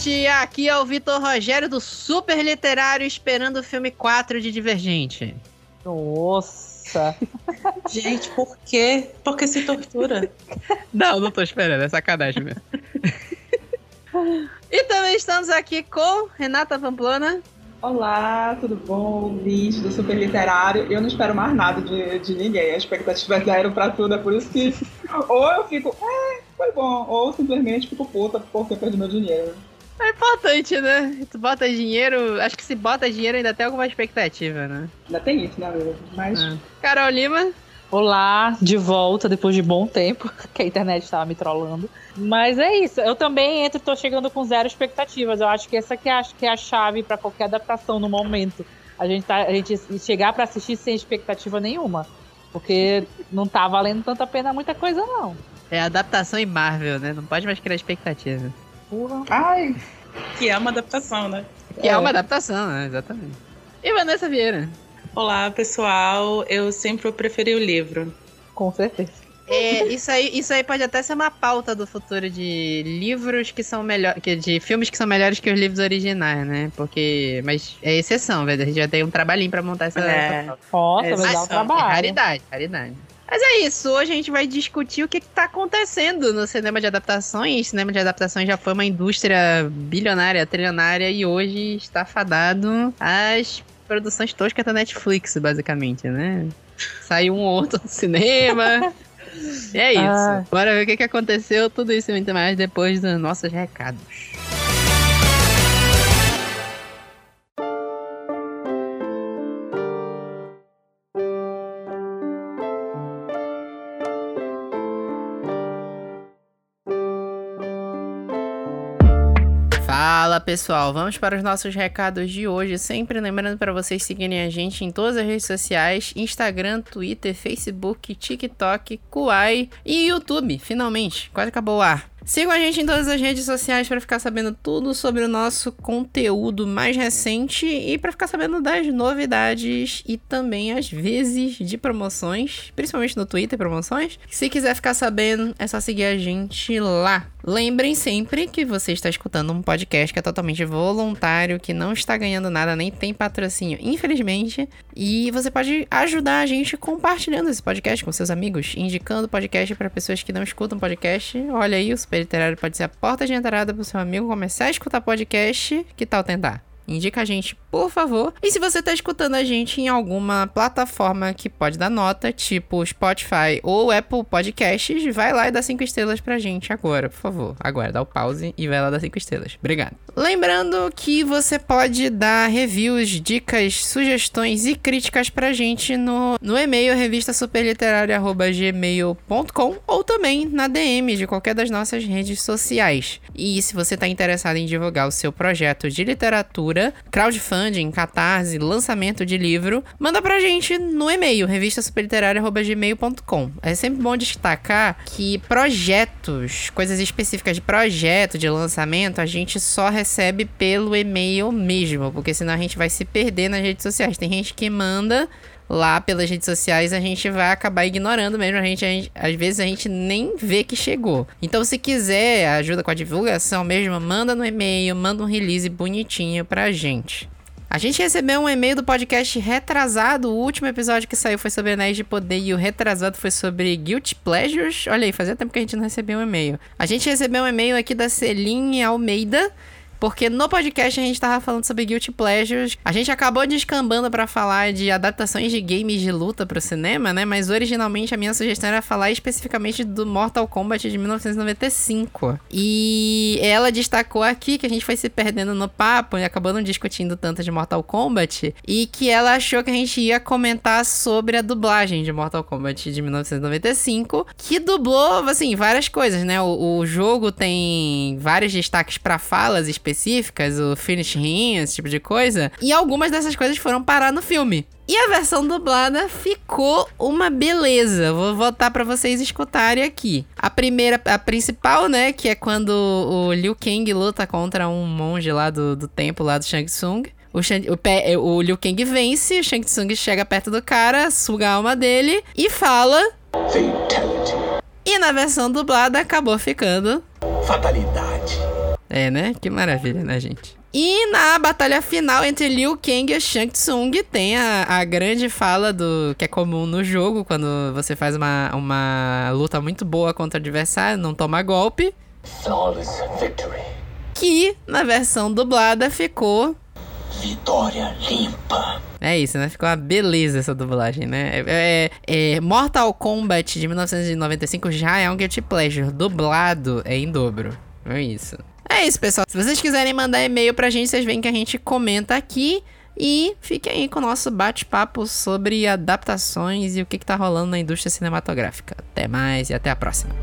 noite, aqui é o Vitor Rogério do Super Literário esperando o filme 4 de Divergente. Nossa! Gente, por quê? Por que se tortura? Não, não tô esperando, é sacanagem mesmo. e também estamos aqui com Renata Pamplona. Olá, tudo bom? Ouvinte do Super Literário. Eu não espero mais nada de, de ninguém. A expectativa é zero pra tudo, é por isso que ou eu fico, é, foi bom, ou simplesmente fico puta porque perdi meu dinheiro. É importante, né? Tu bota dinheiro, acho que se bota dinheiro ainda tem alguma expectativa, né? Ainda tem isso, né, Mas. Ah. Carol Lima. Olá, de volta depois de bom tempo, que a internet estava me trollando. Mas é isso, eu também entro, tô chegando com zero expectativas. Eu acho que essa que é a, que é a chave para qualquer adaptação no momento. A gente, tá, a gente chegar para assistir sem expectativa nenhuma. Porque não tá valendo tanta pena muita coisa, não. É adaptação em Marvel, né? Não pode mais criar expectativa. Ai, Que é uma adaptação, né? Que é. É. uma adaptação, né? Exatamente. E Vanessa Vieira? Olá, pessoal. Eu sempre preferi o livro. Com certeza. É, isso aí, isso aí pode até ser uma pauta do futuro de livros que são melhores, de filmes que são melhores que os livros originais, né? Porque, mas é exceção, velho. A gente já tem um trabalhinho pra montar essa, É. essa pauta. Nossa, É, mas dá um mas- É trabalho. raridade, raridade. Mas é isso, hoje a gente vai discutir o que, que tá acontecendo no cinema de adaptações. Cinema de adaptações já foi uma indústria bilionária, trilionária e hoje está fadado às produções toscas da Netflix, basicamente, né? Saiu um ou outro no cinema. E é isso. Ah. Bora ver o que, que aconteceu, tudo isso e muito mais depois dos nossos recados. Fala pessoal, vamos para os nossos recados de hoje. Sempre lembrando para vocês seguirem a gente em todas as redes sociais: Instagram, Twitter, Facebook, TikTok, Kuai e YouTube. Finalmente, quase acabou o ar. Sigam a gente em todas as redes sociais para ficar sabendo tudo sobre o nosso conteúdo mais recente e para ficar sabendo das novidades e também às vezes de promoções, principalmente no Twitter promoções. Se quiser ficar sabendo, é só seguir a gente lá. Lembrem sempre que você está escutando um podcast que é totalmente voluntário, que não está ganhando nada, nem tem patrocínio, infelizmente. E você pode ajudar a gente compartilhando esse podcast com seus amigos, indicando o podcast para pessoas que não escutam podcast. Olha aí, o Super Literário pode ser a porta de entrada para o seu amigo começar a escutar podcast. Que tal tentar? Indica a gente, por favor. E se você tá escutando a gente em alguma plataforma que pode dar nota, tipo Spotify ou Apple Podcasts, vai lá e dá cinco estrelas pra gente agora, por favor. Agora, dá o pause e vai lá dar cinco estrelas. Obrigado. Lembrando que você pode dar reviews, dicas, sugestões e críticas pra gente no, no e-mail revistasuperliterária.gmail.com ou também na DM de qualquer das nossas redes sociais. E se você está interessado em divulgar o seu projeto de literatura, crowdfunding, catarse, lançamento de livro, manda pra gente no e-mail revistasuperliterária.gmail.com. É sempre bom destacar que projetos, coisas específicas de projeto, de lançamento, a gente só recebe pelo e-mail mesmo, porque senão a gente vai se perder nas redes sociais. Tem gente que manda lá pelas redes sociais, a gente vai acabar ignorando mesmo. A gente, a gente- às vezes a gente nem vê que chegou. Então, se quiser ajuda com a divulgação mesmo, manda no e-mail, manda um release bonitinho pra gente. A gente recebeu um e-mail do podcast retrasado. O último episódio que saiu foi sobre Anéis de Poder e o retrasado foi sobre Guilty Pleasures. Olha aí, fazia tempo que a gente não recebeu um e-mail. A gente recebeu um e-mail aqui da Celine Almeida. Porque no podcast a gente tava falando sobre Guilty Pleasures. A gente acabou descambando pra falar de adaptações de games de luta pro cinema, né? Mas originalmente a minha sugestão era falar especificamente do Mortal Kombat de 1995. E ela destacou aqui que a gente foi se perdendo no papo e acabou não discutindo tanto de Mortal Kombat. E que ela achou que a gente ia comentar sobre a dublagem de Mortal Kombat de 1995. Que dublou, assim, várias coisas, né? O, o jogo tem vários destaques pra falas específicas, o finish him, esse tipo de coisa. E algumas dessas coisas foram parar no filme. E a versão dublada ficou uma beleza. Vou voltar pra vocês escutarem aqui. A primeira, a principal, né, que é quando o Liu Kang luta contra um monge lá do, do templo lá do Shang Tsung. O, Shang, o, o Liu Kang vence, o Shang Tsung chega perto do cara, suga a alma dele e fala. Fatality. E na versão dublada acabou ficando. Fatalidade. É, né? Que maravilha, né, gente? E na batalha final entre Liu Kang e Shang Tsung tem a, a grande fala do que é comum no jogo, quando você faz uma, uma luta muito boa contra o adversário, não toma golpe. Flawless victory. Que na versão dublada ficou. Vitória limpa. É isso, né? Ficou uma beleza essa dublagem, né? É, é, é, Mortal Kombat de 1995 já é um Guilty Pleasure. Dublado é em dobro. É isso. É isso, pessoal. Se vocês quiserem mandar e-mail pra gente, vocês veem que a gente comenta aqui. E fiquem aí com o nosso bate-papo sobre adaptações e o que, que tá rolando na indústria cinematográfica. Até mais e até a próxima.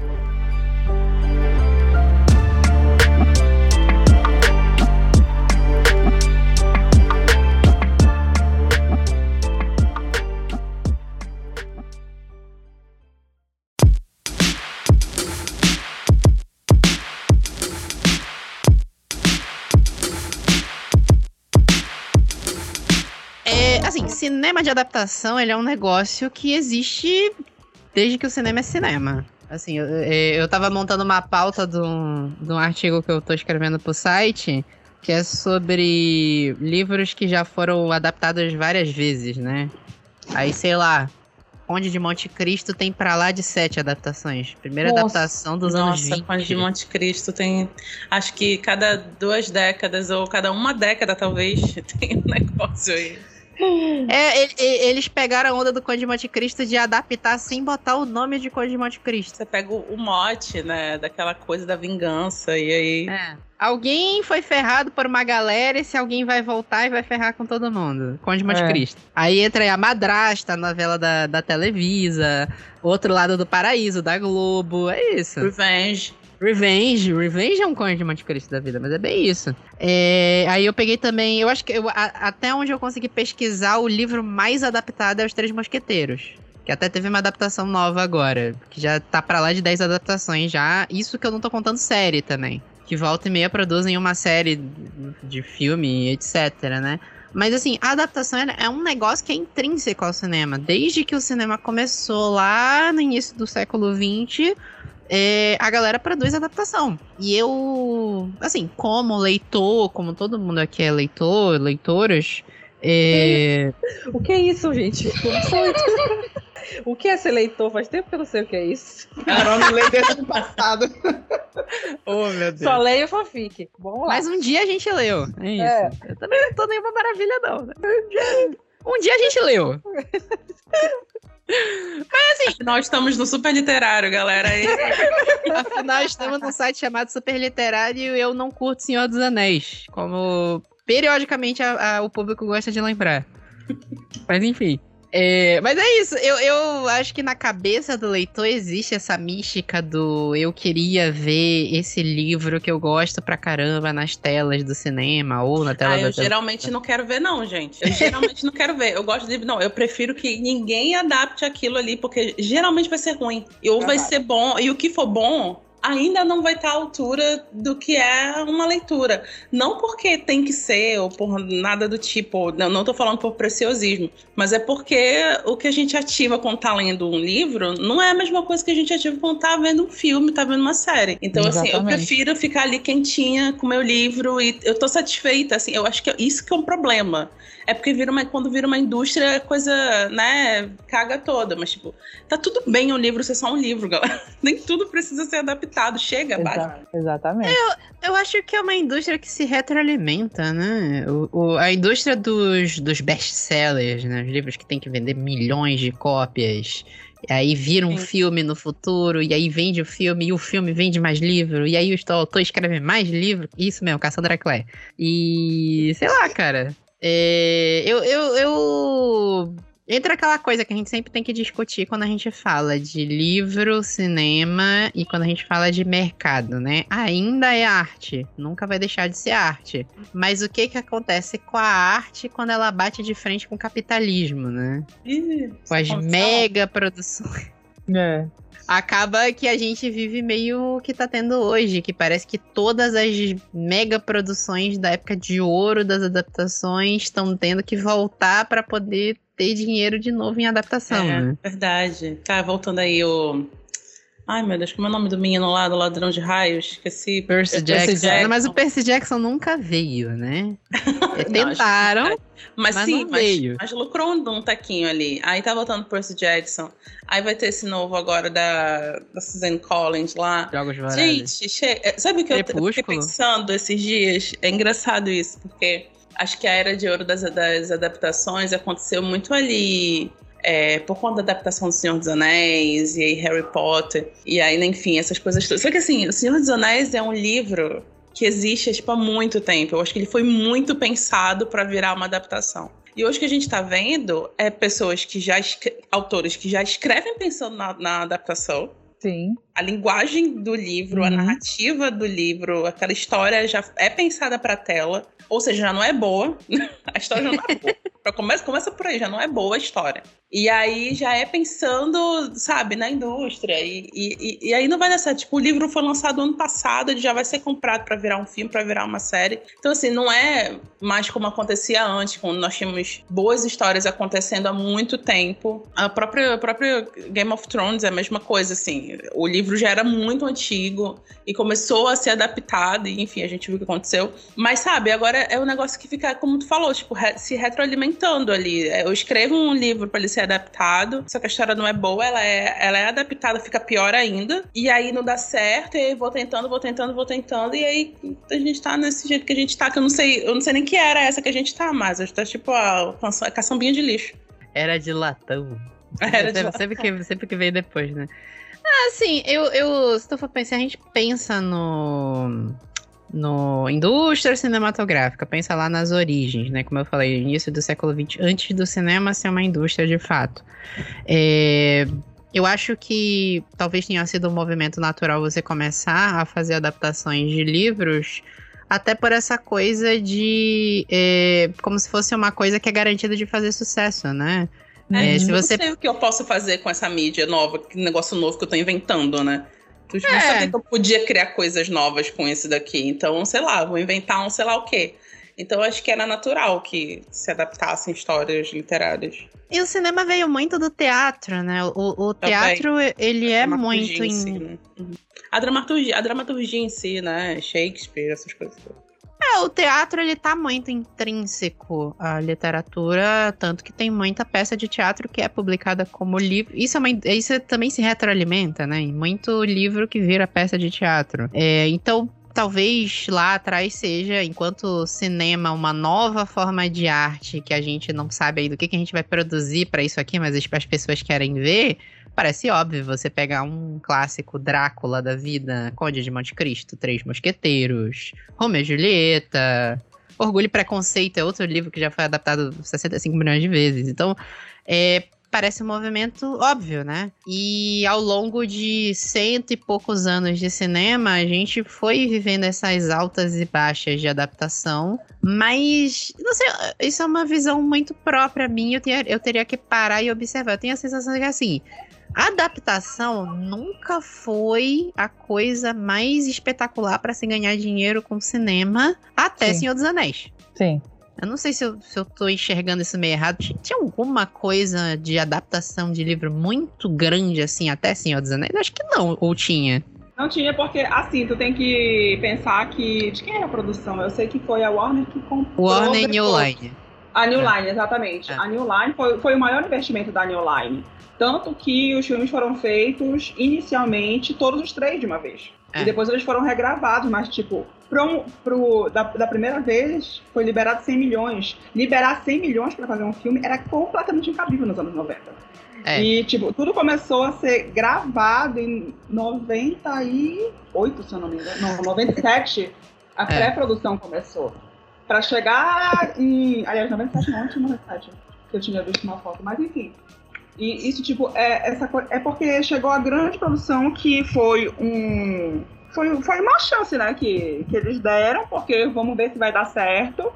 Cinema de adaptação, ele é um negócio que existe desde que o cinema é cinema. Assim, eu, eu tava montando uma pauta de um, de um artigo que eu tô escrevendo pro site, que é sobre livros que já foram adaptados várias vezes, né? Aí, sei lá, Conde de Monte Cristo tem pra lá de sete adaptações. Primeira Nossa. adaptação dos Nossa, anos 20. Nossa, Conde de Monte Cristo tem. Acho que cada duas décadas, ou cada uma década, talvez, tem um negócio aí. É, ele, eles pegaram a onda do Conde de Monte Cristo de adaptar sem botar o nome de Conde de Monte Cristo. Você pega o, mote, né, daquela coisa da vingança, e aí... É. Alguém foi ferrado por uma galera e se alguém vai voltar e vai ferrar com todo mundo. Conde de Monte é. Cristo. Aí entra aí a Madrasta, a novela da, da Televisa, outro lado do paraíso, da Globo, é isso. Revenge. Revenge. Revenge é um conde de Monte Cristo da vida, mas é bem isso. É, aí eu peguei também. Eu acho que eu, a, até onde eu consegui pesquisar, o livro mais adaptado é Os Três Mosqueteiros. Que até teve uma adaptação nova agora. Que já tá pra lá de 10 adaptações já. Isso que eu não tô contando série também. Que volta e meia produzem uma série de filme, etc, né? Mas assim, a adaptação é um negócio que é intrínseco ao cinema. Desde que o cinema começou lá no início do século XX, é, a galera produz adaptação. E eu, assim, como leitor, como todo mundo aqui é leitor, leitoras. É... O que é isso, gente? O que é ser leitor? Faz tempo que eu não sei o que é isso. Carol não lê desde o passado. oh, meu Deus. Só leio fanfic. Bom lá. Mas um dia a gente leu. É isso. É. Eu também não tô nenhuma maravilha, não. Dia, um dia a gente leu. Mas assim. Afinal, estamos no super literário, galera. Afinal, estamos num site chamado Super Literário e eu não curto Senhor dos Anéis. Como periodicamente a, a, o público gosta de lembrar. Mas enfim. É, mas é isso, eu, eu acho que na cabeça do leitor existe essa mística do eu queria ver esse livro que eu gosto pra caramba nas telas do cinema ou na tela ah, eu geralmente não quero ver não, gente. Eu geralmente não quero ver. Eu gosto de não, eu prefiro que ninguém adapte aquilo ali porque geralmente vai ser ruim. Ou vai ser bom, e o que for bom ainda não vai estar à altura do que é uma leitura. Não porque tem que ser, ou por nada do tipo, não, não tô falando por preciosismo, mas é porque o que a gente ativa quando tá lendo um livro não é a mesma coisa que a gente ativa quando tá vendo um filme, tá vendo uma série. Então, Exatamente. assim, eu prefiro ficar ali quentinha com meu livro e eu tô satisfeita, assim, eu acho que isso que é um problema. É porque vira uma, quando vira uma indústria, a coisa, né, caga toda. Mas, tipo, tá tudo bem um livro ser só um livro, galera. Nem tudo precisa ser adaptado. Chega, Exa Exatamente. Eu, eu acho que é uma indústria que se retroalimenta, né? O, o, a indústria dos, dos best-sellers, né? Os livros que tem que vender milhões de cópias. E aí vira um Sim. filme no futuro, e aí vende o filme, e o filme vende mais livro, e aí o autor escreve mais livro. Isso mesmo, Cassandra Clare. E sei lá, cara. É, eu, eu, eu. Entra aquela coisa que a gente sempre tem que discutir quando a gente fala de livro, cinema e quando a gente fala de mercado, né? Ainda é arte, nunca vai deixar de ser arte. Mas o que que acontece com a arte quando ela bate de frente com o capitalismo, né? Ih, com as mega produções. É acaba que a gente vive meio que tá tendo hoje, que parece que todas as mega produções da época de ouro das adaptações estão tendo que voltar para poder ter dinheiro de novo em adaptação. É, né? verdade. Tá voltando aí o Ai, meu Deus, como é o nome do menino lá, do ladrão de raios? Esqueci. Percy Jackson. Jackson. Não, mas o Percy Jackson nunca veio, né? Tentaram. Não, mas, mas, sim, mas, mas, lucrou um taquinho ali. Aí tá voltando Percy Jackson. Aí vai ter esse novo agora da, da Susan Collins lá. Jogos Gente, che... sabe o que Crepúsculo. eu fiquei pensando esses dias? É engraçado isso, porque acho que a era de ouro das, das adaptações aconteceu muito ali é, por conta da adaptação do Senhor dos Anéis e aí Harry Potter, e aí, enfim, essas coisas todas. Só que assim, O Senhor dos Anéis é um livro que existe tipo, há muito tempo. Eu acho que ele foi muito pensado para virar uma adaptação. E hoje que a gente está vendo é pessoas que já autores que já escrevem pensando na, na adaptação. Sim. A linguagem do livro, uhum. a narrativa do livro, aquela história já é pensada para tela, ou seja, já não é boa. a história já não é boa. Começa, começa por aí, já não é boa a história. E aí já é pensando, sabe, na indústria. E, e, e aí não vai dar certo. Tipo, o livro foi lançado ano passado, ele já vai ser comprado para virar um filme, para virar uma série. Então, assim, não é mais como acontecia antes, quando nós tínhamos boas histórias acontecendo há muito tempo. A própria, a própria Game of Thrones é a mesma coisa, assim. O livro já era muito antigo e começou a ser adaptado, e enfim, a gente viu o que aconteceu. Mas, sabe, agora é um negócio que fica, como tu falou, tipo, se retroalimentando ali. Eu escrevo um livro para ser adaptado, só que a história não é boa, ela é, ela é adaptada, fica pior ainda. E aí não dá certo, e aí vou tentando, vou tentando, vou tentando, e aí a gente tá nesse jeito que a gente tá, que eu não sei, eu não sei nem que era essa que a gente tá, mas a gente tá tipo a, a caçambinha de lixo. Era de latão. Era de latão. Sempre, que, sempre que veio depois, né? Ah, sim, eu, eu, se tu for pensar, a gente pensa no no indústria cinematográfica, pensa lá nas origens, né? Como eu falei, início do século XX, antes do cinema ser uma indústria de fato. É, eu acho que talvez tenha sido um movimento natural você começar a fazer adaptações de livros, até por essa coisa de. É, como se fosse uma coisa que é garantida de fazer sucesso, né? É, é se você... Eu não sei o que eu posso fazer com essa mídia nova, que negócio novo que eu tô inventando, né? Tu é. não sabia que eu podia criar coisas novas com esse daqui. Então, sei lá, vou inventar um sei lá o quê. Então, acho que era natural que se adaptassem histórias literárias. E o cinema veio muito do teatro, né? O, o teatro, ele é muito em... Si, né? Uhum. a, dramaturgia, a dramaturgia em si, né? Shakespeare, essas coisas todas. É, o teatro ele tá muito intrínseco à literatura, tanto que tem muita peça de teatro que é publicada como livro. Isso, é isso também se retroalimenta, né? Muito livro que vira peça de teatro. É, então, talvez lá atrás seja, enquanto cinema, uma nova forma de arte que a gente não sabe aí do que, que a gente vai produzir para isso aqui, mas as, as pessoas querem ver. Parece óbvio você pegar um clássico Drácula da vida, Conde de Monte Cristo, Três Mosqueteiros, Romeu e Julieta, Orgulho e Preconceito é outro livro que já foi adaptado 65 milhões de vezes. Então, é, parece um movimento óbvio, né? E ao longo de cento e poucos anos de cinema, a gente foi vivendo essas altas e baixas de adaptação, mas, não sei, isso é uma visão muito própria minha, eu, teria, eu teria que parar e observar. Eu tenho a sensação de que, assim, adaptação nunca foi a coisa mais espetacular para se ganhar dinheiro com cinema até Sim. Senhor dos Anéis. Sim. Eu não sei se eu, se eu tô enxergando isso meio errado. Tinha alguma coisa de adaptação de livro muito grande, assim, até Senhor dos Anéis? Acho que não, ou tinha. Não tinha, porque, assim, tu tem que pensar que. De quem era a produção? Eu sei que foi a Warner que comprou. Warner New Line. A New é. Line, exatamente. É. A New Line foi, foi o maior investimento da New Line. Tanto que os filmes foram feitos inicialmente todos os três de uma vez. É. E depois eles foram regravados, mas tipo, pro, pro, da, da, primeira vez foi liberado 100 milhões. Liberar 100 milhões para fazer um filme era completamente incabível nos anos 90. É. E, tipo, tudo começou a ser gravado em 98, se eu não me engano. Não, 97, a é. pré-produção começou. Para chegar em. Aliás, 97 não, tinha 97, que eu tinha visto uma foto, mas enfim. E isso, tipo, é, essa, é porque chegou a grande produção que foi um. Foi, foi uma chance, né, que, que eles deram, porque vamos ver se vai dar certo.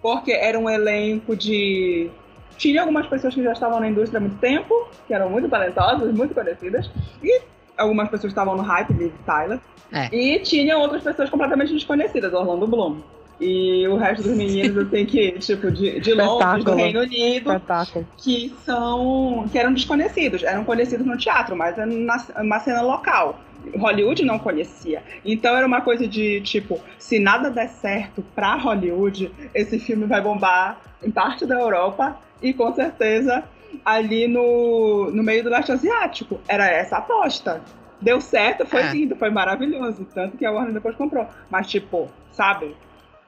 Porque era um elenco de. Tinha algumas pessoas que já estavam na indústria há muito tempo, que eram muito talentosas, muito conhecidas, e algumas pessoas estavam no hype de Tyler. É. E tinha outras pessoas completamente desconhecidas, Orlando Bloom. E o resto dos meninos, assim, que, tipo, de, de Londres, do Reino Unido, Espetáculo. que são. que eram desconhecidos, eram conhecidos no teatro, mas era na, uma cena local. Hollywood não conhecia. Então era uma coisa de tipo, se nada der certo pra Hollywood, esse filme vai bombar em parte da Europa e com certeza ali no, no meio do leste asiático. Era essa a aposta. Deu certo, foi É. lindo, foi maravilhoso. Tanto que a Warner depois comprou. Mas, tipo, sabe?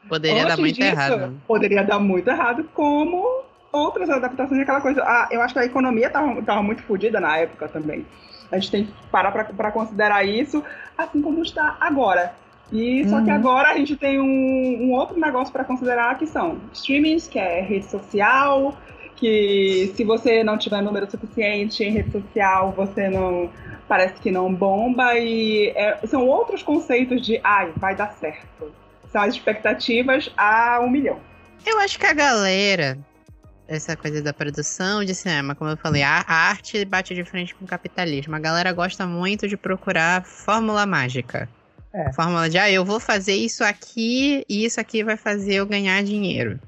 Poderia dar Antes muito disso, errado. Poderia dar muito errado, como outras adaptações daquela coisa. Ah, eu acho que a economia tava, tava muito fodida na época também. A gente tem que parar pra considerar isso, assim como está agora. E só que Uhum. agora a gente tem um, um outro negócio para considerar que são streamings, que é rede social, que se você não tiver número suficiente em rede social, você não parece que não bomba e é, são outros conceitos de ai, vai dar certo. São as expectativas a um milhão. Eu acho que a galera, essa coisa da produção de cinema, como eu falei, a a arte bate de frente com o capitalismo. A galera gosta muito de procurar fórmula mágica. É. Fórmula de, ah, eu vou fazer isso aqui e isso aqui vai fazer eu ganhar dinheiro.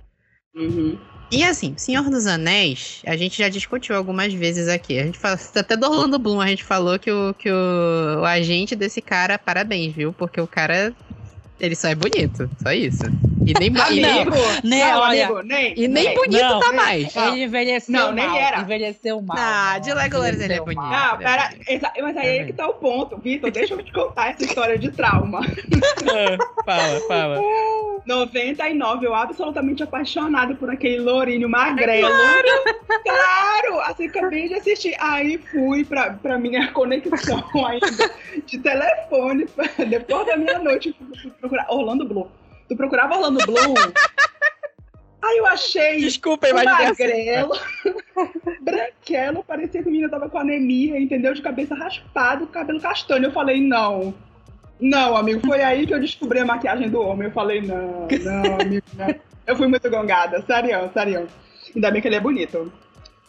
E assim, Senhor dos Anéis, a gente já discutiu algumas vezes aqui. A gente fala, até do Orlando Bloom, a gente falou que o, que o, o agente desse cara, parabéns, viu? Porque o cara, ele só é bonito, só isso. E nem, e nem, Amigo, Nem, não, olha, amigo, nem, e nem bonito Não, tá nem- mais. Não. Ele envelheceu Não, nem mal. era. Envelheceu mal. Ah, de Legolas ele é bonito. Não, pera, exa- mas aí é que tá o ponto. Vitor, deixa eu te contar essa história de trauma. fala, fala. 99, eu absolutamente apaixonada por aquele lourinho magrelo. Claro! Claro! Assim, acabei de assistir. Aí fui pra, pra minha conexão ainda de telefone, depois da meia-noite, fui fui procurar Orlando Bloom. Tu procurava Orlando Bloom? Aí eu achei Desculpa, imagina magrelo, branquelo, parecia que o menino tava com anemia, entendeu? De cabeça raspada, cabelo castanho. Eu falei, não. Não, amigo, foi aí que eu descobri a maquiagem do homem. Eu falei, não, não, amigo, não. Eu fui muito gongada, sério, sério. Ainda bem que ele é bonito.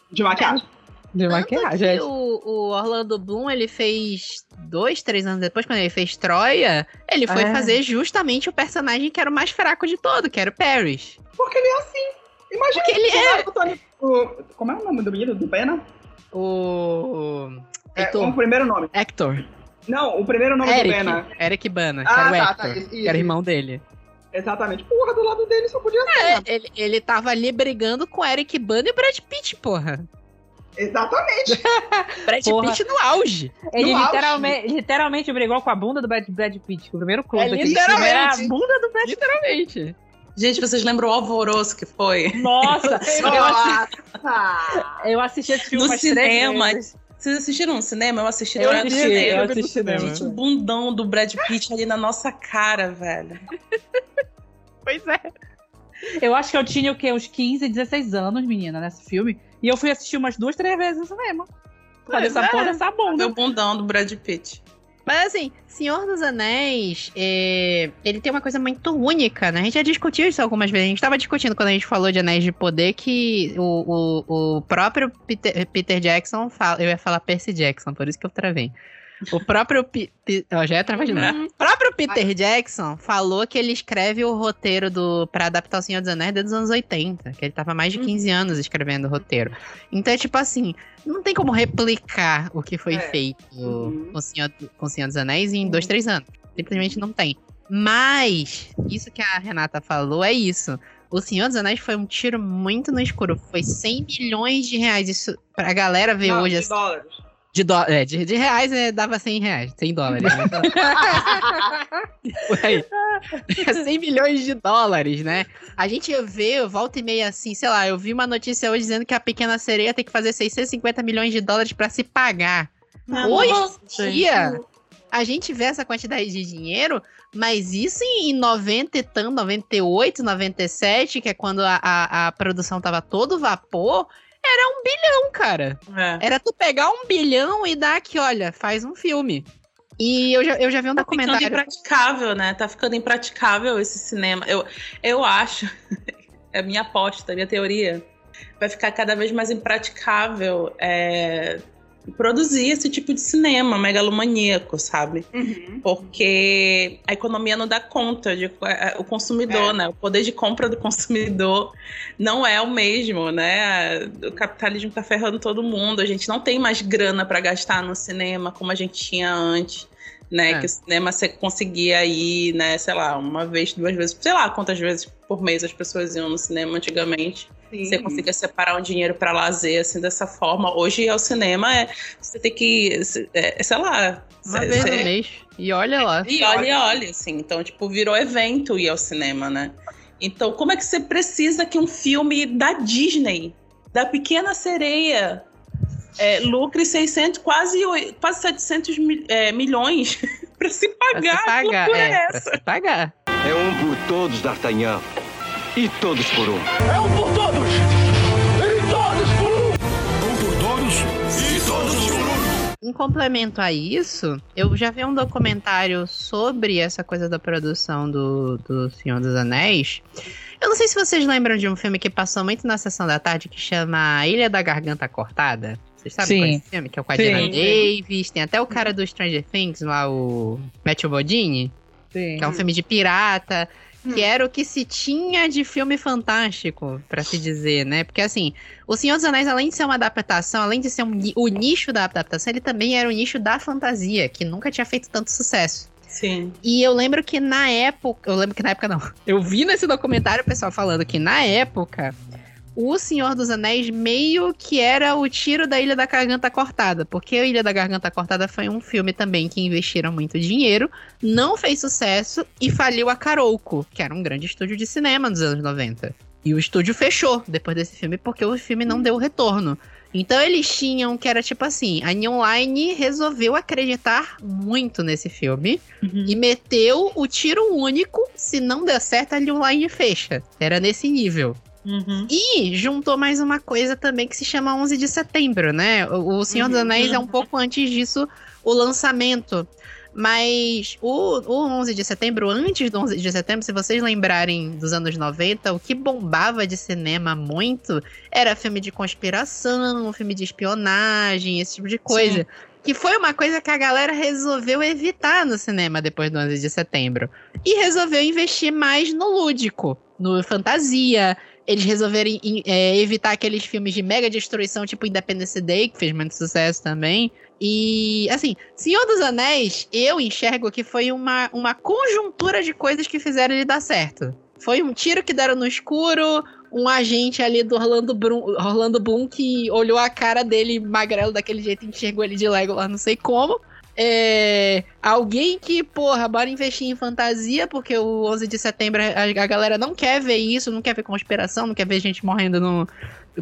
De maquiagem. De maquiagem. O, o Orlando Bloom, ele fez dois, três anos depois, quando ele fez Troia, ele foi É. fazer justamente o personagem que era o mais fraco de todo, que era o Paris. Porque ele é assim. Imagina Porque ele é. o Tony- o- Como é o nome do menino? Do Pena? O. É, o primeiro nome. Hector. Não, o primeiro nome do Eric. Pena. Eric Bana, que Ah, era o tá, Hector. tá, isso, que era irmão dele. Exatamente. Porra, do lado dele só podia ser. É, ele, ele tava ali brigando com Eric Bana e Brad Pitt, porra. Exatamente. Brad Porra. Pitt no auge. Ele No auge. literalmente, literalmente brigou com a bunda do Brad, Brad Pitt. O primeiro close É, era a literalmente. bunda do Brad Pitt. Literalmente. Gente, vocês lembram o alvoroço que foi? Nossa, eu, assi- Nossa! eu assisti esse filme No cinema. Vocês assistiram no cinema? Eu assisti Eu durante o assisti, cinema. eu assisti cinema. Gente, o bundão do Brad Pitt ali na nossa cara, velho. Pois é. Eu acho que eu tinha o quê? Uns 15, 16 anos, menina, nesse filme. E eu fui assistir umas duas, três vezes no cinema. Por causa dessa é. porra dessa bunda. Meu bundão do Brad Pitt. Mas assim, Senhor dos Anéis, é, ele tem uma coisa muito única, né? A gente já discutiu isso algumas vezes. A gente tava discutindo quando a gente falou de Anéis de Poder que o, o, o próprio Peter, Peter Jackson fala. Eu ia falar Percy Jackson, por isso que eu travei. O próprio. Pi- Ó, já ia de novo. O próprio Peter Jackson falou que ele escreve o roteiro do pra adaptar o Senhor dos Anéis desde os anos 80. Que ele tava mais de 15 anos escrevendo o roteiro. Então é tipo assim, não tem como replicar o que foi É. feito Uhum. com, o Senhor, com o Senhor dos Anéis em dois, três anos. Simplesmente não tem. Mas, isso que a Renata falou é isso. O Senhor dos Anéis foi um tiro muito no escuro. Foi 100 milhões de reais. Isso pra galera ver Não, hoje. de assim, dólares. De, dó- é, de, de reais é, dava 100 reais. 100 dólares. Né? Por aí. 100 milhões de dólares, né? A gente vê, volta e meia assim, sei lá, eu vi uma notícia hoje dizendo que a Pequena Sereia tem que fazer 650 milhões de dólares pra se pagar. Hoje em dia, a gente vê essa quantidade de dinheiro, mas isso em 90 e tanto, 98, 97, que é quando a, a, a produção tava todo vapor, era um bilhão, cara. É. Era tu pegar um bilhão e dar aqui, olha, faz um filme. E eu já, eu já vi um Tá ficando documentário. impraticável, né? Tá ficando impraticável esse cinema. Eu, eu acho, é a minha aposta, a minha teoria, vai ficar cada vez mais impraticável é, produzir esse tipo de cinema megalomaníaco, sabe? Uhum. Porque a economia não dá conta de é, o consumidor, É. né? O poder de compra do consumidor não é o mesmo, né? O capitalismo tá ferrando todo mundo. A gente não tem mais grana para gastar no cinema como a gente tinha antes. Né, É. que o cinema você conseguia ir, né, sei lá, uma vez, duas vezes, sei lá quantas vezes por mês as pessoas iam no cinema antigamente. Sim. Você conseguia separar um dinheiro para lazer assim dessa forma. Hoje ao cinema é você tem que, é, sei lá, Uma cê- vez no mês. E olha lá. e olha, e olha, assim. Então, tipo, virou evento ir ao cinema, né? Então, como é que você precisa que um filme da Disney, da Pequena Sereia, é, lucre 600, quase, quase 700 mi- é, milhões para se Pra pagar? se pagar, é, é pra se pagar. É um por todos, D'Artagnan. E todos por um. Em complemento a isso, eu já vi um documentário sobre essa coisa da produção do, do Senhor dos Anéis. Eu não sei se vocês lembram de um filme que passou muito na sessão da tarde que chama Ilha da Garganta Cortada. Vocês sabem qual é Sim. esse filme? Que é o com a Sim. Gina Davis, tem até o cara do Stranger Things lá, o Matthew Bodini, Sim. que é um filme de pirata, Hum. que era o que se tinha de filme fantástico, pra se dizer, né? Porque assim, o Senhor dos Anéis, além de ser uma adaptação, além de ser um o nicho da adaptação, ele também era o nicho da fantasia, que nunca tinha feito tanto sucesso. Sim. E eu lembro que na época. Eu lembro que na época não. Eu vi nesse documentário o pessoal falando que na época. O Senhor dos Anéis meio que era o tiro da Ilha da Garganta Cortada, porque a Ilha da Garganta Cortada foi um filme também que investiram muito dinheiro, não fez sucesso e faliu a Carouco, que era um grande estúdio de cinema nos anos 90. E o estúdio fechou depois desse filme porque o filme não deu retorno. Então eles tinham que era tipo assim, a New Line resolveu acreditar muito nesse filme e meteu o tiro único, se não der certo a New Line fecha. Era nesse nível. Uhum. E juntou mais uma coisa também que se chama 11 de setembro, né? O, Senhor dos Uhum. Anéis é um pouco antes disso o lançamento. Mas o, o 11 de setembro, antes do 11 de setembro, se vocês lembrarem dos anos 90, o que bombava de cinema muito era filme de conspiração, filme de espionagem, esse tipo de coisa. Que foi uma coisa que a galera resolveu evitar no cinema depois do 11 de setembro. E resolveu investir mais no lúdico, no fantasia. Eles resolveram em- é, evitar aqueles filmes de mega destruição, tipo Independence Day, que fez muito sucesso também. E, assim, Senhor dos Anéis, eu enxergo que foi uma, uma conjuntura de coisas que fizeram ele dar certo. Foi um tiro que deram no escuro, um agente ali do Orlando, Brum, Orlando Bloom que olhou a cara dele magrelo daquele jeito e enxergou ele de Legolas, não sei como. É, alguém que, porra, bora investir em fantasia, porque o 11 de setembro a, a galera não quer ver isso, não quer ver conspiração, não quer ver gente morrendo no,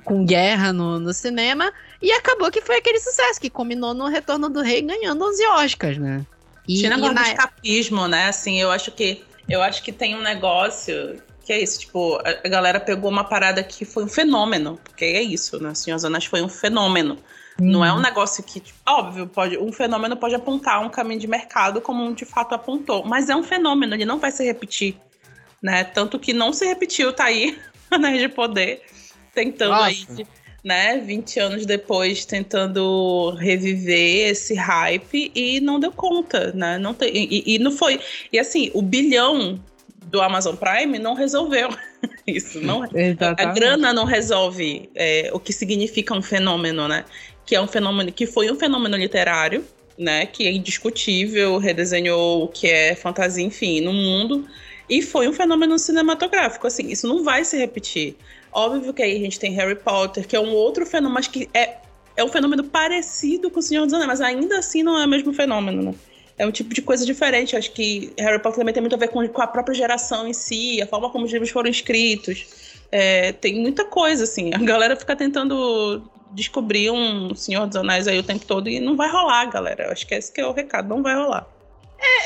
com guerra no, no cinema. E acabou que foi aquele sucesso, que combinou no Retorno do Rei ganhando 11 Oscars, né? E, e na- escapismo, né? Assim, eu acho que eu acho que tem um negócio que é isso, tipo, a a galera pegou uma parada que foi um fenômeno, porque é isso, né? Senhor Anéis foi um fenômeno. Não é um negócio que, tipo, óbvio, pode, um fenômeno pode apontar um caminho de mercado como um de fato apontou, mas é um fenômeno, ele não vai se repetir, né? Tanto que não se repetiu, tá aí, Anéis de Poder, tentando Nossa. aí, né, 20 anos depois, tentando reviver esse hype e não deu conta, né? Não tem, e, e não foi. E assim, o bilhão do Amazon Prime não resolveu isso, não a grana não resolve é, o que significa um fenômeno, né? Que é um fenômeno que foi um fenômeno literário, né? Que é indiscutível, redesenhou o que é fantasia, enfim, no mundo. E foi um fenômeno cinematográfico, assim, isso não vai se repetir. Óbvio que aí a gente tem Harry Potter, que é um outro fenômeno, mas que é, é um fenômeno parecido com o Senhor dos Anéis, mas ainda assim não é o mesmo fenômeno, né? É um tipo de coisa diferente. Acho que Harry Potter também tem muito a ver com, com a própria geração em si, a forma como os livros foram escritos. É, tem muita coisa, assim. A galera fica tentando descobrir um Senhor dos Anéis aí o tempo todo e não vai rolar, galera. Eu acho que esse que é o recado, não vai rolar.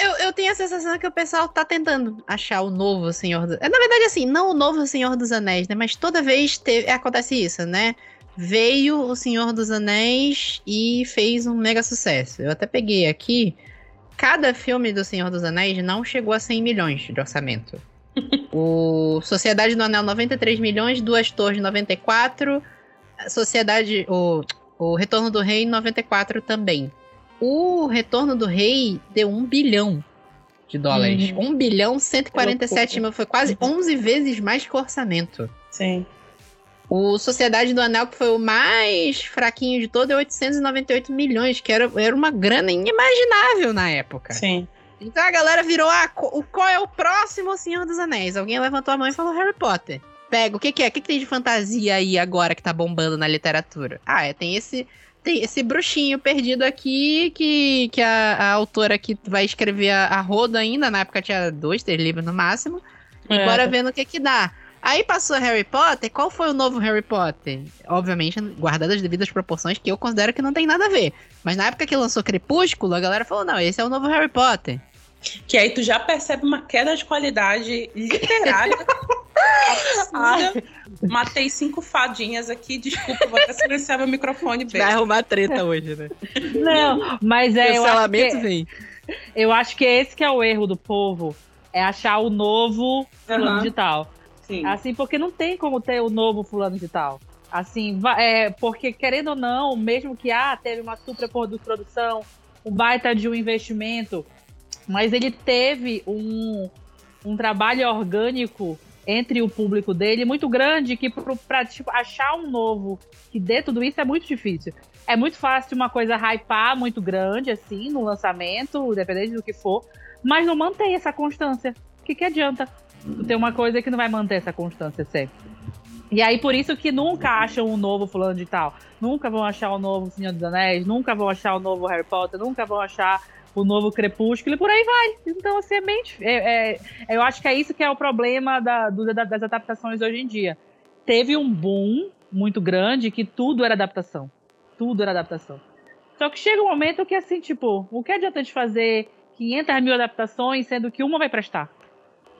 Eu, eu tenho a sensação que o pessoal tá tentando achar o novo Senhor dos... É, Na verdade, assim, não o novo Senhor dos Anéis, né? Mas toda vez teve... acontece isso, né? Veio o Senhor dos Anéis e fez um mega sucesso. Eu até peguei aqui. Cada filme do Senhor dos Anéis não chegou a 100 milhões de orçamento. o Sociedade do Anel, 93 milhões. Duas Torres, 94. Sociedade... O O Retorno do Rei em 94 também. O Retorno do Rei deu 1 bilhão de dólares. Uhum. 1 bilhão 147 mil. Foi quase 11 vezes mais que o orçamento. Sim. O Sociedade do Anel, que foi o mais fraquinho de todo, é 898 milhões, que era, era uma grana inimaginável na época. Sim. Então a galera virou, ah, qual é o próximo Senhor dos Anéis? Alguém levantou a mão e falou Harry Potter. Pega, o que, que é? O que, que tem de fantasia aí agora que tá bombando na literatura? Ah, é, tem esse tem esse bruxinho perdido aqui que, que a, a autora que vai escrever a, a roda ainda, na época tinha dois, três livros no máximo, e É. bora ver no que que dá. Aí passou Harry Potter, qual foi o novo Harry Potter? Obviamente, guardado as devidas proporções, que eu considero que não tem nada a ver. Mas na época que lançou Crepúsculo, a galera falou, não, esse é o novo Harry Potter. Que aí tu já percebe uma queda de qualidade literária. absurda. Matei cinco fadinhas aqui. Desculpa, vou até silenciar meu microfone. Vai Beijo. arrumar treta hoje, né? Não, mas é, eu acho, que, vem. eu acho que esse que é o erro do povo. É achar o novo fulano Aham. de tal. Sim. Assim, porque não tem como ter o novo fulano de tal. Assim, é, porque querendo ou não, mesmo que ah, teve uma super produ- produção, um baita de um investimento, mas ele teve um, um trabalho orgânico entre o público dele muito grande que pra tipo, achar um novo que dê tudo isso é muito difícil. É muito fácil uma coisa hypar muito grande, assim, no lançamento, independente do que for, mas não mantém essa constância. O que, que adianta? Ter uma coisa que não vai manter essa constância sempre. E aí, por isso que nunca acham um novo fulano de tal. Nunca vão achar o novo Senhor dos Anéis, nunca vão achar o novo Harry Potter, nunca vão achar o novo Crepúsculo e por aí vai. Então, assim, é bem. é- é- eu acho que é isso que é o problema da- do- da- das adaptações hoje em dia. Teve um boom muito grande que tudo era adaptação. Tudo era adaptação. Só que chega um momento que, assim, tipo, o que adianta de fazer 500 mil adaptações, sendo que uma vai prestar?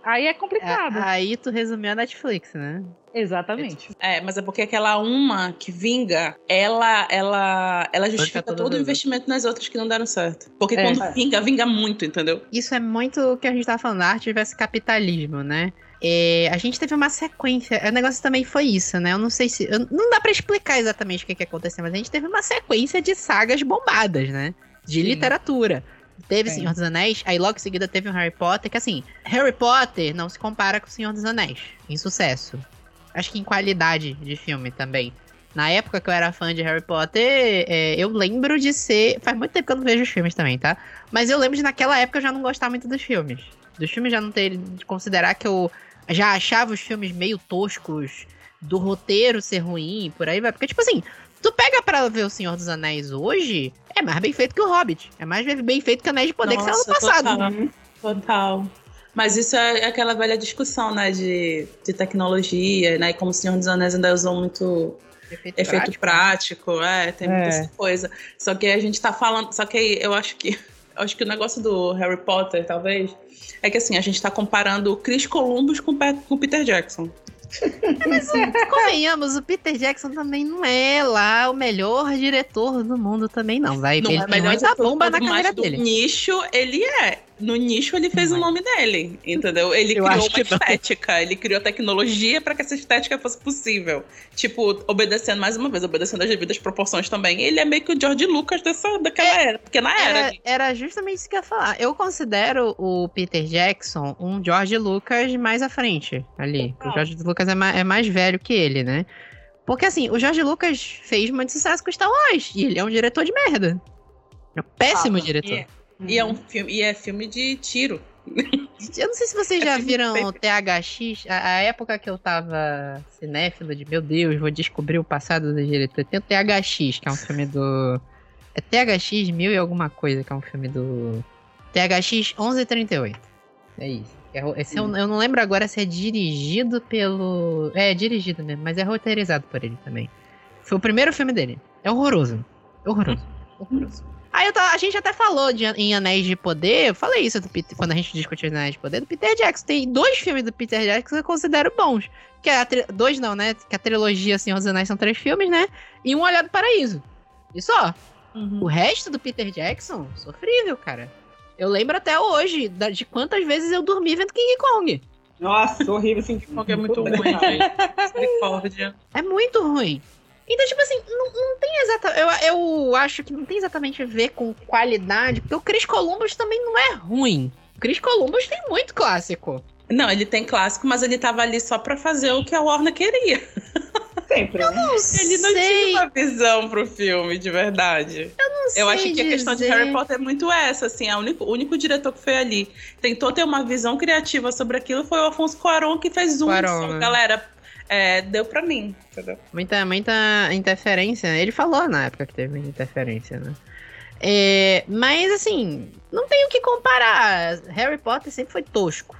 Aí é complicado. Aí tu resumiu a Netflix, né? Exatamente. É, mas é porque aquela uma que vinga, ela, ela, ela justifica todo o investimento nas outras que não deram certo. Porque É. quando vinga, vinga muito, entendeu? Isso é muito o que a gente tava falando, a arte versus capitalismo, né? É, a gente teve uma sequência. O negócio também foi isso, né? Eu não sei se. eu- não dá pra explicar exatamente o que, que aconteceu, mas a gente teve uma sequência de sagas bombadas, né? De Sim. literatura. Teve Sim. Senhor dos Anéis, aí logo em seguida teve o Harry Potter, que assim, Harry Potter não se compara com o Senhor dos Anéis em sucesso. Acho que em qualidade de filme também. Na época que eu era fã de Harry Potter, é, eu lembro de ser. Faz muito tempo que eu não vejo os filmes também, tá? Mas eu lembro de naquela época eu já não gostar muito dos filmes. Dos filmes já não ter. De considerar que eu já achava os filmes meio toscos, do roteiro ser ruim, por aí vai. Porque, tipo assim, tu pega pra ver O Senhor dos Anéis hoje, é mais bem feito que o Hobbit. É mais bem feito que Anéis de Poder que saiu ano Nossa, passado. total. Total. Mas isso é aquela velha discussão, né, de, de tecnologia, né, e como o Senhor dos Anéis ainda usou muito Efeito, efeito prático, é, tem muita É. essa coisa. Só que a gente tá falando, só que eu acho que eu acho que o negócio do Harry Potter, talvez, é que assim, a gente tá comparando o Chris Columbus o com o Peter Jackson. Mas convenhamos, o Peter Jackson também não é lá o melhor diretor do mundo também, não. Vai, Não ele é tem melhor muita bomba na carreira mas dele. nicho, ele é. No nicho, ele fez o nome dele, entendeu? Ele Eu criou uma que não. estética, ele criou tecnologia para que essa estética fosse possível. Tipo, obedecendo, mais uma vez, obedecendo as devidas proporções também. Ele é meio que o George Lucas dessa, daquela era, pequena era. Era, era justamente isso que eu ia falar. Eu considero o Peter Jackson um George Lucas mais à frente ali. O Total. George Lucas é, ma- é mais velho que ele, né? Porque assim, o George Lucas fez muito sucesso com Star Wars. E ele é um diretor de merda. É um péssimo Ah, diretor. E é, e é um filme, e é filme de tiro. Eu não sei se vocês É já viram o THX, a, a época que eu tava cinéfilo de meu Deus, vou descobrir o passado do diretor. Tem o THX, que é um filme do. É THX mil e alguma coisa, que é um filme do. THX 1138. É isso. É esse eu, eu não lembro agora se é dirigido pelo. É, dirigido mesmo, mas é roteirizado por ele também. Foi o primeiro filme dele. É horroroso. Horroroso. Horroroso. Aí eu tava- a gente até falou de, em Anéis de Poder, eu falei isso do Peter- quando a gente discutiu os Anéis de Poder, do Peter Jackson. Tem dois filmes do Peter Jackson que eu considero bons. Que é a tri- dois não, né? Que a trilogia Senhor dos Anéis são três filmes, né? E Um Olhar do Paraíso. E só. Uhum. O resto do Peter Jackson, sofrível, cara. Eu lembro até hoje da- de quantas vezes eu dormi vendo King Kong. Nossa, horrível assim. Porque é muito ruim, gente. É muito ruim. Então, tipo assim, não, não tem exatamente. Eu, eu acho que não tem exatamente a ver com qualidade, porque o Chris Columbus também não é ruim. O Chris Columbus tem muito clássico. Não, ele tem clássico, mas ele tava ali só pra fazer o que a Warner queria. Sempre. né? Não Ele não sei. tinha uma visão pro filme, de verdade. Eu não Eu acho sei que a questão de dizer. Harry Potter é muito essa, assim. A único, o único diretor que foi ali tentou ter uma visão criativa sobre aquilo foi o Afonso Cuarón, que fez um. Cuarón, só. né? Galera, é, deu pra mim, entendeu? Muita, muita interferência. Ele falou na época que teve interferência, né? É, mas assim, não tem o que comparar. Harry Potter sempre foi tosco.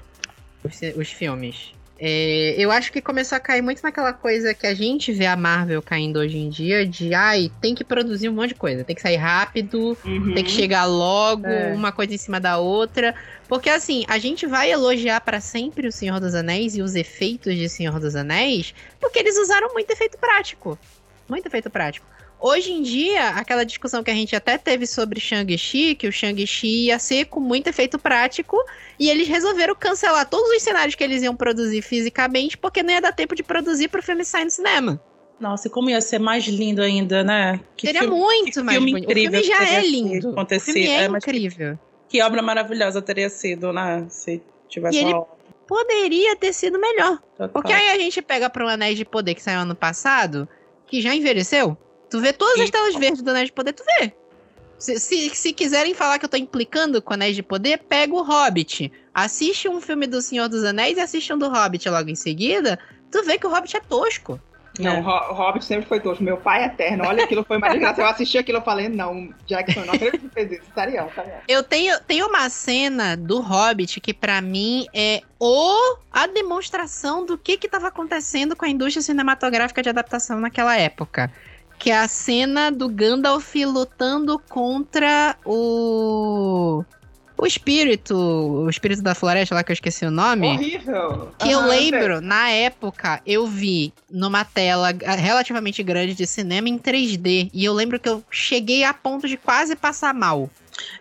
Os, os filmes. É, eu acho que começou a cair muito naquela coisa que a gente vê a Marvel caindo hoje em dia de ai, tem que produzir um monte de coisa, tem que sair rápido, Uhum. tem que chegar logo, É. uma coisa em cima da outra. Porque assim, a gente vai elogiar pra sempre o Senhor dos Anéis e os efeitos de Senhor dos Anéis, porque eles usaram muito efeito prático. Muito efeito prático. Hoje em dia, aquela discussão que a gente até teve sobre Shang-Chi, que o Shang-Chi ia ser com muito efeito prático, e eles resolveram cancelar todos os cenários que eles iam produzir fisicamente, porque não ia dar tempo de produzir pro filme sair no cinema. Nossa, e como ia ser mais lindo ainda, né? Que Seria filme- muito que mais filme bonito. O incrível filme já é lindo. O filme é, É, mas que- incrível. Que obra maravilhosa teria sido, né? Se tivesse E ele- uma obra Poderia ter sido melhor. total. Porque aí a gente pega pro Anéis de Poder que saiu ano passado, que já envelheceu. Tu vê todas as telas verdes do Anéis de Poder, tu vê. Se, se, se quiserem falar que eu tô implicando com Anéis de Poder, pega o Hobbit. Assiste um filme do Senhor dos Anéis e assiste um do Hobbit logo em seguida. Tu vê que o Hobbit é tosco. Não, É. o Ho- o Hobbit sempre foi tosco. Meu pai é eterno. Olha, aquilo foi uma desgraça. Eu assisti aquilo e falei, não, Jackson, não acredito que fez isso. Sério, sério. Eu tenho, tenho uma cena do Hobbit que pra mim é o a demonstração do que que tava acontecendo com a indústria cinematográfica de adaptação naquela época. Que é a cena do Gandalf lutando contra o o espírito, o espírito da floresta lá que eu esqueci o nome. Horrível. Que eu lembro, na época, eu vi numa tela relativamente grande de cinema em 3D. E eu lembro que eu cheguei a ponto de quase passar mal.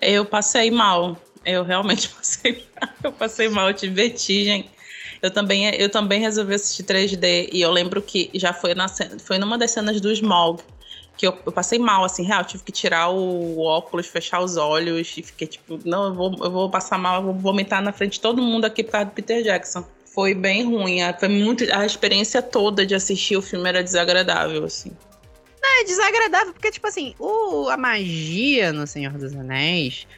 Eu passei mal. Eu realmente passei mal. Eu passei mal, eu tive vertigem. Eu também, eu também resolvi assistir 3D. E eu lembro que já foi, na, cena- foi numa das cenas do Smog. Que eu, eu passei mal, assim, real. Tive que tirar o óculos, fechar os olhos. E fiquei tipo, não, eu vou, eu vou passar mal, eu vou vomitar na frente de todo mundo aqui por causa do Peter Jackson. Foi bem ruim. Foi muito, a experiência toda de assistir o filme era desagradável, assim. É desagradável, porque, tipo assim, o, a magia no Senhor dos Anéis,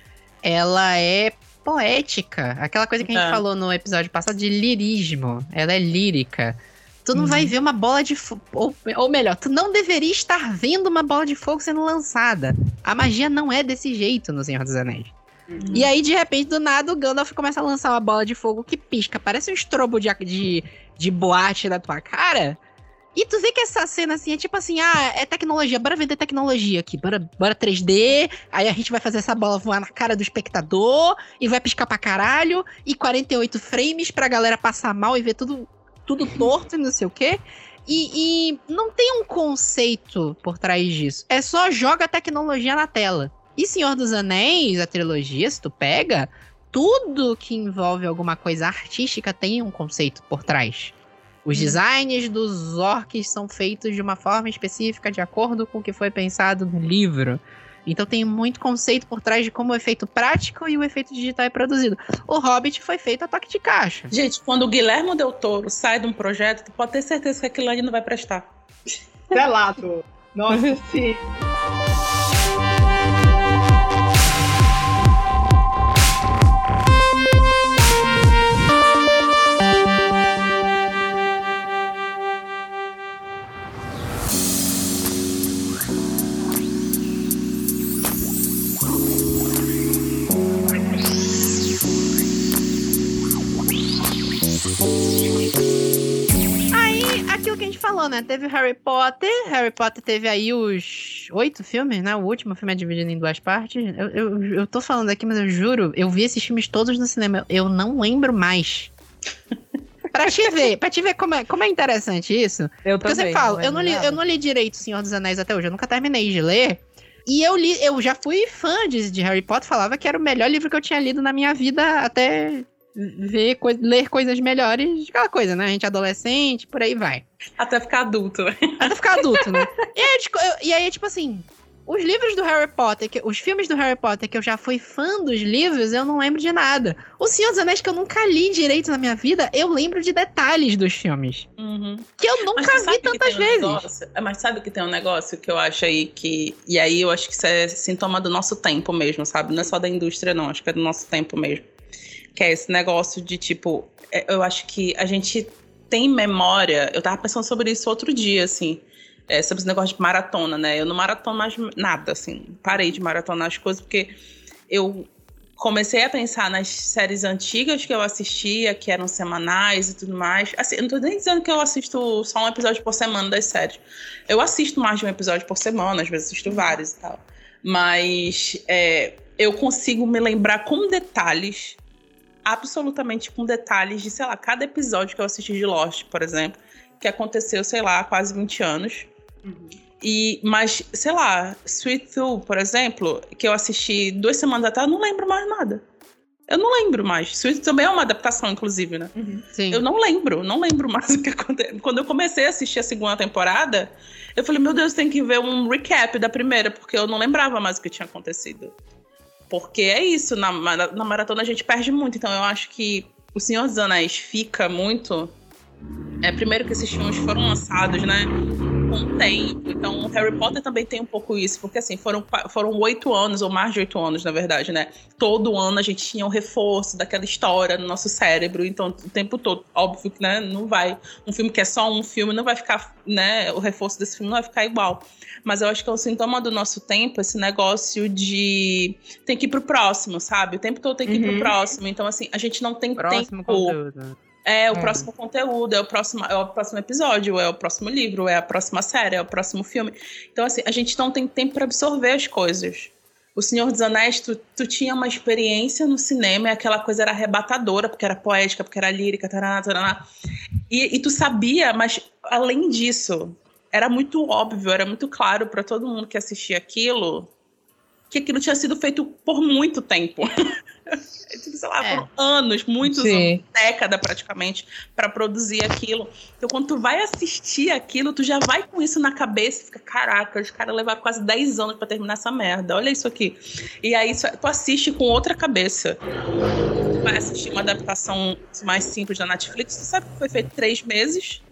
ela é poética. Aquela coisa que a gente É. falou no episódio passado de lirismo. Ela é lírica. Tu não Uhum. vai ver uma bola de fogo. Ou, ou melhor, tu não deveria estar vendo uma bola de fogo sendo lançada. A magia não é desse jeito no Senhor dos Anéis. E aí, de repente, do nada, o Gandalf começa a lançar uma bola de fogo que pisca. Parece um estrobo de, de, de boate na tua cara. E tu vê que essa cena, assim, é tipo assim, ah, é tecnologia, bora vender tecnologia aqui, bora, bora 3D, aí a gente vai fazer essa bola voar na cara do espectador, e vai piscar pra caralho, e 48 frames pra galera passar mal e ver tudo, tudo torto e não sei o quê. E, e não tem um conceito por trás disso. É só joga tecnologia na tela. E Senhor dos Anéis, a trilogia, se tu pega, tudo que envolve alguma coisa artística tem um conceito por trás. Os designs dos orcs são feitos de uma forma específica, de acordo com o que foi pensado no livro. Então tem muito conceito por trás de como o efeito prático e o efeito digital é produzido. O Hobbit foi feito a toque de caixa. Gente, quando o Guilherme Del Toro sai de um projeto, tu pode ter certeza que aquilo ali não vai prestar. Selado. Nossa, sim. falou, né? Teve Harry Potter. Harry Potter teve aí os oito filmes, né? O último filme é dividido em duas partes. Eu, eu, eu tô falando aqui, mas eu juro, eu vi esses filmes todos no cinema. Eu não lembro mais. pra te ver, pra te ver como é, como é interessante isso. Eu Porque eu também. sempre falo, eu não, li, eu não li direito Senhor dos Anéis até hoje, eu nunca terminei de ler. E eu li, eu já fui fã de, de Harry Potter, falava que era o melhor livro que eu tinha lido na minha vida até ver, ler coisas melhores, aquela coisa, né? A gente é adolescente, por aí vai. Até ficar adulto. Até ficar adulto, né? E aí, tipo, eu- e aí, tipo assim, os livros do Harry Potter, que- os filmes do Harry Potter, que eu já fui fã dos livros, eu não lembro de nada. O Senhor dos Anéis, que eu nunca li direito na minha vida, eu lembro de detalhes dos filmes. Uhum. Que eu nunca vi tantas um vezes. negócio? É, Mas sabe que tem um negócio que eu acho aí que. E aí eu acho que isso é sintoma do nosso tempo mesmo, sabe? Não é só da indústria, não. Acho que é do nosso tempo mesmo. Que é esse negócio de tipo. é, Eu acho que a gente tem memória. Eu tava pensando sobre isso outro dia, assim. é, sobre esse negócio de maratona, né? Eu não maratono mais nada, assim. Parei de maratonar as coisas porque eu comecei a pensar nas séries antigas que eu assistia, que eram semanais e tudo mais. Assim, eu não tô nem dizendo que eu assisto só um episódio por semana das séries. Eu assisto mais de um episódio por semana, às vezes assisto vários e tal. Mas é, eu consigo me lembrar com detalhes, absolutamente com detalhes de, sei lá, cada episódio que eu assisti de Lost, por exemplo, que aconteceu, sei lá, há quase 20 anos. E, mas, sei lá, Sweet Tooth, por exemplo, que eu assisti duas semanas atrás, eu não lembro mais nada. Eu não lembro mais. Sweet Tooth também é uma adaptação, inclusive, né? Sim. Eu não lembro, não lembro mais o que aconteceu. Quando eu comecei a assistir a segunda temporada, eu falei, meu Deus, tem que ver um recap da primeira, porque eu não lembrava mais o que tinha acontecido. Porque é isso, na, na maratona a gente perde muito. Então eu acho que o Senhor dos Anéis fica muito. É, primeiro que esses filmes foram lançados, né? Tempo. Então, o Harry Potter também tem um pouco isso, porque assim, foram foram oito anos, ou mais de oito anos, na verdade, né? Todo ano a gente tinha um reforço daquela história no nosso cérebro. Então, o tempo todo, óbvio que né, não vai. Um filme que é só um filme, não vai ficar, né? O reforço desse filme não vai ficar igual. Mas eu acho que é um sintoma do nosso tempo, esse negócio de tem que ir pro próximo, sabe? O tempo todo tem que ir pro Uhum. próximo. Então, assim, a gente não tem Próximo tempo. conteúdo. É o É. próximo conteúdo, é o próximo, é o próximo episódio, é o próximo livro, é a próxima série, é o próximo filme. Então, assim, a gente não tem tempo para absorver as coisas. O Senhor dos Anéis, tu, tu tinha uma experiência no cinema e aquela coisa era arrebatadora, porque era poética, porque era lírica, taraná, taraná. E, e tu sabia, mas além disso, era muito óbvio, era muito claro para todo mundo que assistia aquilo que aquilo tinha sido feito por muito tempo. Tipo, sei lá, É. por anos, muitos Sim. anos, década praticamente, para produzir aquilo. Então, quando tu vai assistir aquilo, tu já vai com isso na cabeça e fica, caraca, os caras levaram quase 10 anos para terminar essa merda. Olha isso aqui. E aí tu assiste com outra cabeça. Tu vai assistir uma adaptação mais simples da Netflix, tu sabe que foi feito três meses.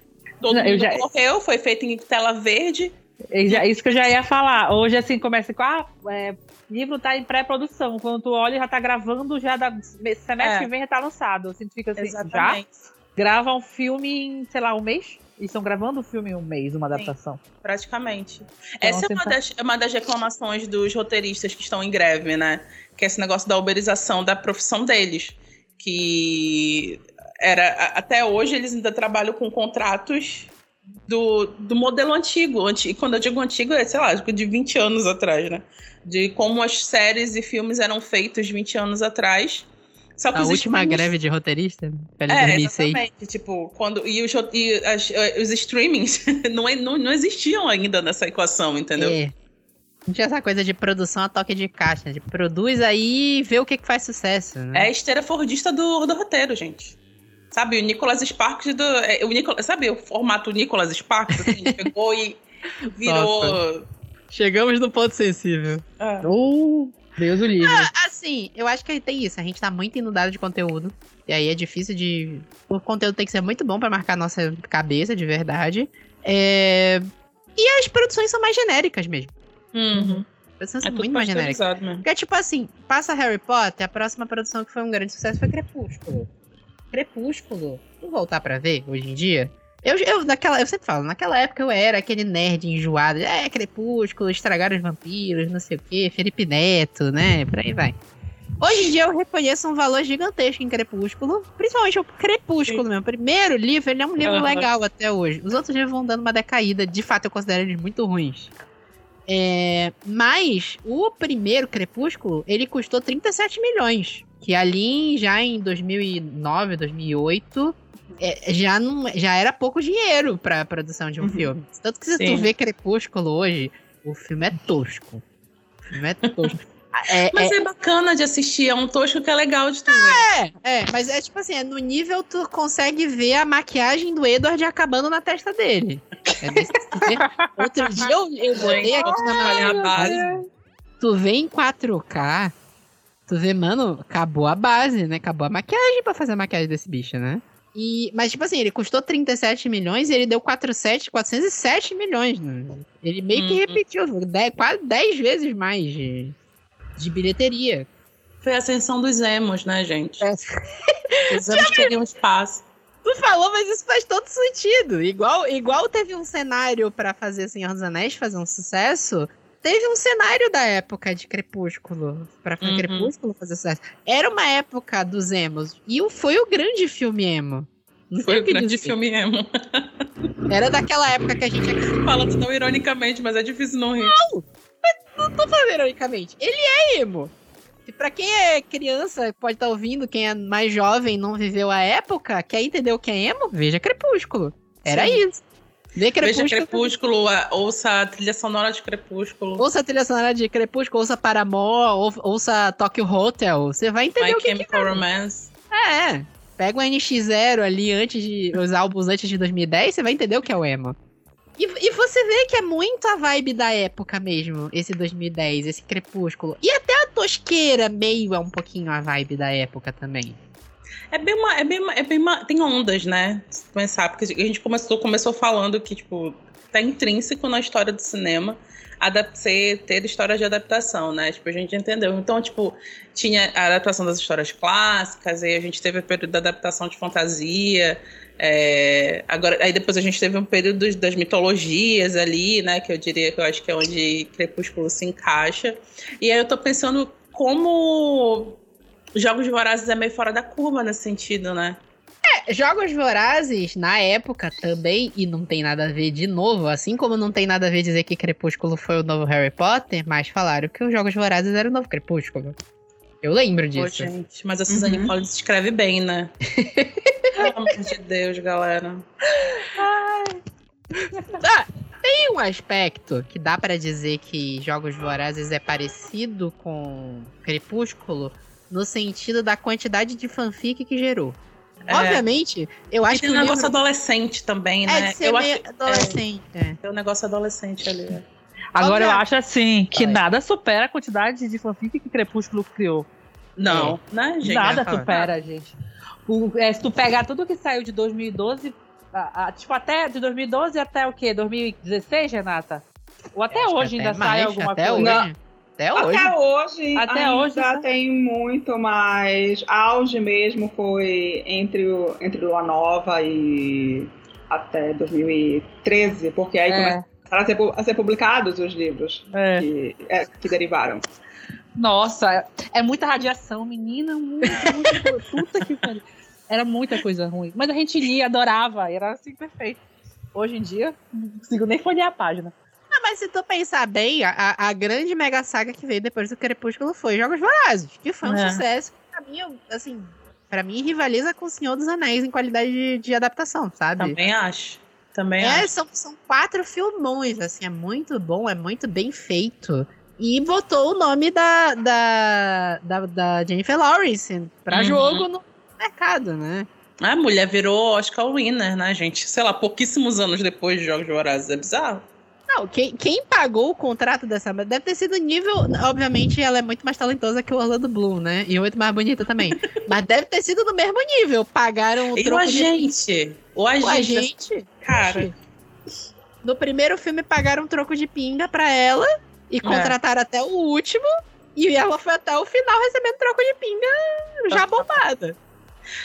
Todo Não, eu mundo já- foi feito em tela verde. Isso que eu já ia falar. Hoje, assim, começa com, ah, é, livro tá em pré-produção. Quando tu olha, já tá gravando, já da semestre É. que vem já tá lançado. Assim, tu fica assim, já Exatamente. grava um filme em, sei lá, um mês? E estão gravando o filme em um mês, uma adaptação. Praticamente. Então, Essa é assim, uma tá- das, é uma das reclamações dos roteiristas que estão em greve, né? Que é esse negócio da uberização da profissão deles. Que era até hoje eles ainda trabalham com contratos do, do modelo antigo. Anti- E quando eu digo antigo, é, sei lá, de 20 anos atrás, né? De como as séries e filmes eram feitos 20 anos atrás. Só que A última streamings- greve de roteirista? Pela é, 2006. exatamente. Tipo, quando. E os, e as- eh, os streamings não, é- não, não existiam ainda nessa equação, entendeu? É. Não tinha essa coisa de produção a toque de caixa, de produz aí e vê o que, que faz sucesso. É Né? a esteira fordista do, do roteiro, gente. Sabe, o Nicolas Sparks do. é, o Nicolas, sabe o formato Nicolas Sparks? Assim, pegou e virou. Chegamos no ponto sensível. Ah, Oh, Deus o livre. Assim, eu acho que tem isso. A gente tá muito inundado de conteúdo. E aí é difícil de. O conteúdo tem que ser muito bom pra marcar a nossa cabeça, de verdade. É... E as produções são mais genéricas mesmo. uhum. As produções É são tudo muito mais genéricas. mesmo. Porque, tipo assim, passa Harry Potter, a próxima produção que foi um grande sucesso foi Crepúsculo. Crepúsculo, vou voltar pra ver hoje em dia. Eu, eu, naquela, eu sempre falo, naquela época eu era aquele nerd enjoado. É, Crepúsculo, estragaram os vampiros, não sei o quê, Felipe Neto, né? Por aí vai. Hoje em dia eu reconheço um valor gigantesco em Crepúsculo, principalmente o Crepúsculo, meu primeiro livro, ele é um livro legal até hoje. Os outros livros vão dando uma decaída, de fato eu considero eles muito ruins. É, mas o primeiro Crepúsculo, ele custou 37 milhões. Que ali já em 2009, 2008, é, já, não, já era pouco dinheiro pra produção de um Uhum. filme. Tanto que se Sim. tu vê Crepúsculo hoje, o filme é tosco. O filme é tosco. É, Mas é, é... bacana de assistir, é um tosco que é legal de tu ver. É, é, mas é tipo assim, é no nível tu consegue ver a maquiagem do Edward acabando na testa dele. É nível. Outro dia eu, eu botei aqui na minha base. Tu vê em 4K, tu vê, mano, acabou a base, né? Acabou a maquiagem pra fazer a maquiagem desse bicho, né? E, mas, tipo assim, ele custou 37 milhões e ele deu 47, 407 milhões. Né? Ele meio que Uhum. repetiu, dez- quase 10 vezes mais de, de bilheteria. Foi a ascensão dos emos, né, gente? É. Os emos queriam espaço. Tu falou, mas isso faz todo sentido. Igual, igual teve um cenário pra fazer Senhor dos Anéis fazer um sucesso, teve um cenário da época de Crepúsculo pra fazer Uhum. Crepúsculo fazer sucesso. Era uma época dos emos. E foi o grande filme emo. Não Foi o grande filme emo. Era daquela época que a gente Falando tão ironicamente, mas é difícil não rir. não tô falando ironicamente. Ele é emo. E pra quem é criança, pode estar ouvindo, quem é mais jovem, não viveu a época, quer entender o que é emo, veja Crepúsculo. Era Sim. isso. Vê Crepúsculo. Veja Crepúsculo, ouça a trilha sonora de Crepúsculo. Ouça a trilha sonora de Crepúsculo, ouça Paramore, ou- ouça Tokyo Hotel. Você vai entender My o que, que Chemical Romance. é. Pega o NX0 ali antes de. Os álbuns antes de 2010, você vai entender o que é o emo. E, e você vê que é muito a vibe da época mesmo, esse 2010, esse crepúsculo. E até a tosqueira meio é um pouquinho a vibe da época também. É bem uma. É bem uma, é bem uma- tem ondas, né? Se pensar, porque a gente começou, começou falando que, tipo, tá intrínseco na história do cinema ser, ter histórias de adaptação, né? Tipo, a gente entendeu. Então, tipo, tinha a adaptação das histórias clássicas, aí a gente teve o período da adaptação de fantasia. é, agora, aí depois a gente teve um período das mitologias ali, né? Que eu diria que eu acho que é onde Crepúsculo se encaixa. E aí eu tô pensando como Jogos Vorazes é meio fora da curva nesse sentido, né? Jogos Vorazes, na época também, e não tem nada a ver de novo, assim como não tem nada a ver dizer que Crepúsculo foi o novo Harry Potter, mas falaram que os Jogos Vorazes era o novo Crepúsculo. Eu lembro Pô, disso. gente, mas a Suzane Uhum. Collins escreve bem, né? Pelo amor de Deus, galera. Ah, tem um aspecto que dá pra dizer que Jogos Vorazes é parecido com Crepúsculo no sentido da quantidade de fanfic que gerou. É. Obviamente, eu E acho tem que um o negócio livro adolescente também, é né? de ser eu meio acho adolescente. é. tem um negócio adolescente ali. é. Agora eu Olha- acho assim, que Vai. nada supera a quantidade de fanfic que Crepúsculo criou. Não, né, gente? nada eu supera, gente. O- é, se tu pegar tudo que saiu de 2012, a- a- tipo, até de 2012 até o quê? 2016, Renata? Ou até hoje ainda até sai mais, alguma até coisa? Hoje. Até hoje. Até hoje, Até ainda hoje, né? tem muito, mas auge mesmo foi entre o, entre Lua Nova e até 2013, porque aí É. começaram a ser, a ser publicados os livros É. que, é, que derivaram. Nossa, é muita radiação, menina, muita coisa. Puta que pariu. Era muita coisa ruim. Mas a gente lia, adorava, era assim perfeito. Hoje em dia, não consigo nem folhear a página. Mas se tu pensar bem, a, a- grande mega saga que veio depois do Crepúsculo foi Jogos Vorazes, que foi um É. sucesso. Pra mim, assim, pra mim rivaliza com o Senhor dos Anéis em qualidade de, de adaptação, sabe? Também acho. Também É, acho. são, são quatro filmões, assim, é muito bom, é muito bem feito. E botou o nome da, da, da, da Jennifer Lawrence pra Uhum. jogo no mercado, né? A mulher virou Oscar winner, né, gente? Sei lá, pouquíssimos anos depois de Jogos Vorazes. É bizarro. Não, quem, quem pagou o contrato dessa deve ter sido nível. Obviamente, ela é muito mais talentosa que o Orlando Bloom, né? E muito mais bonita também. Mas deve ter sido no mesmo nível. Pagaram o E o troco de agente? O O agente. agente. Cara, No primeiro filme pagaram um troco de pinga pra ela e contrataram até o último. E ela foi até o final recebendo troco de pinga já bombada.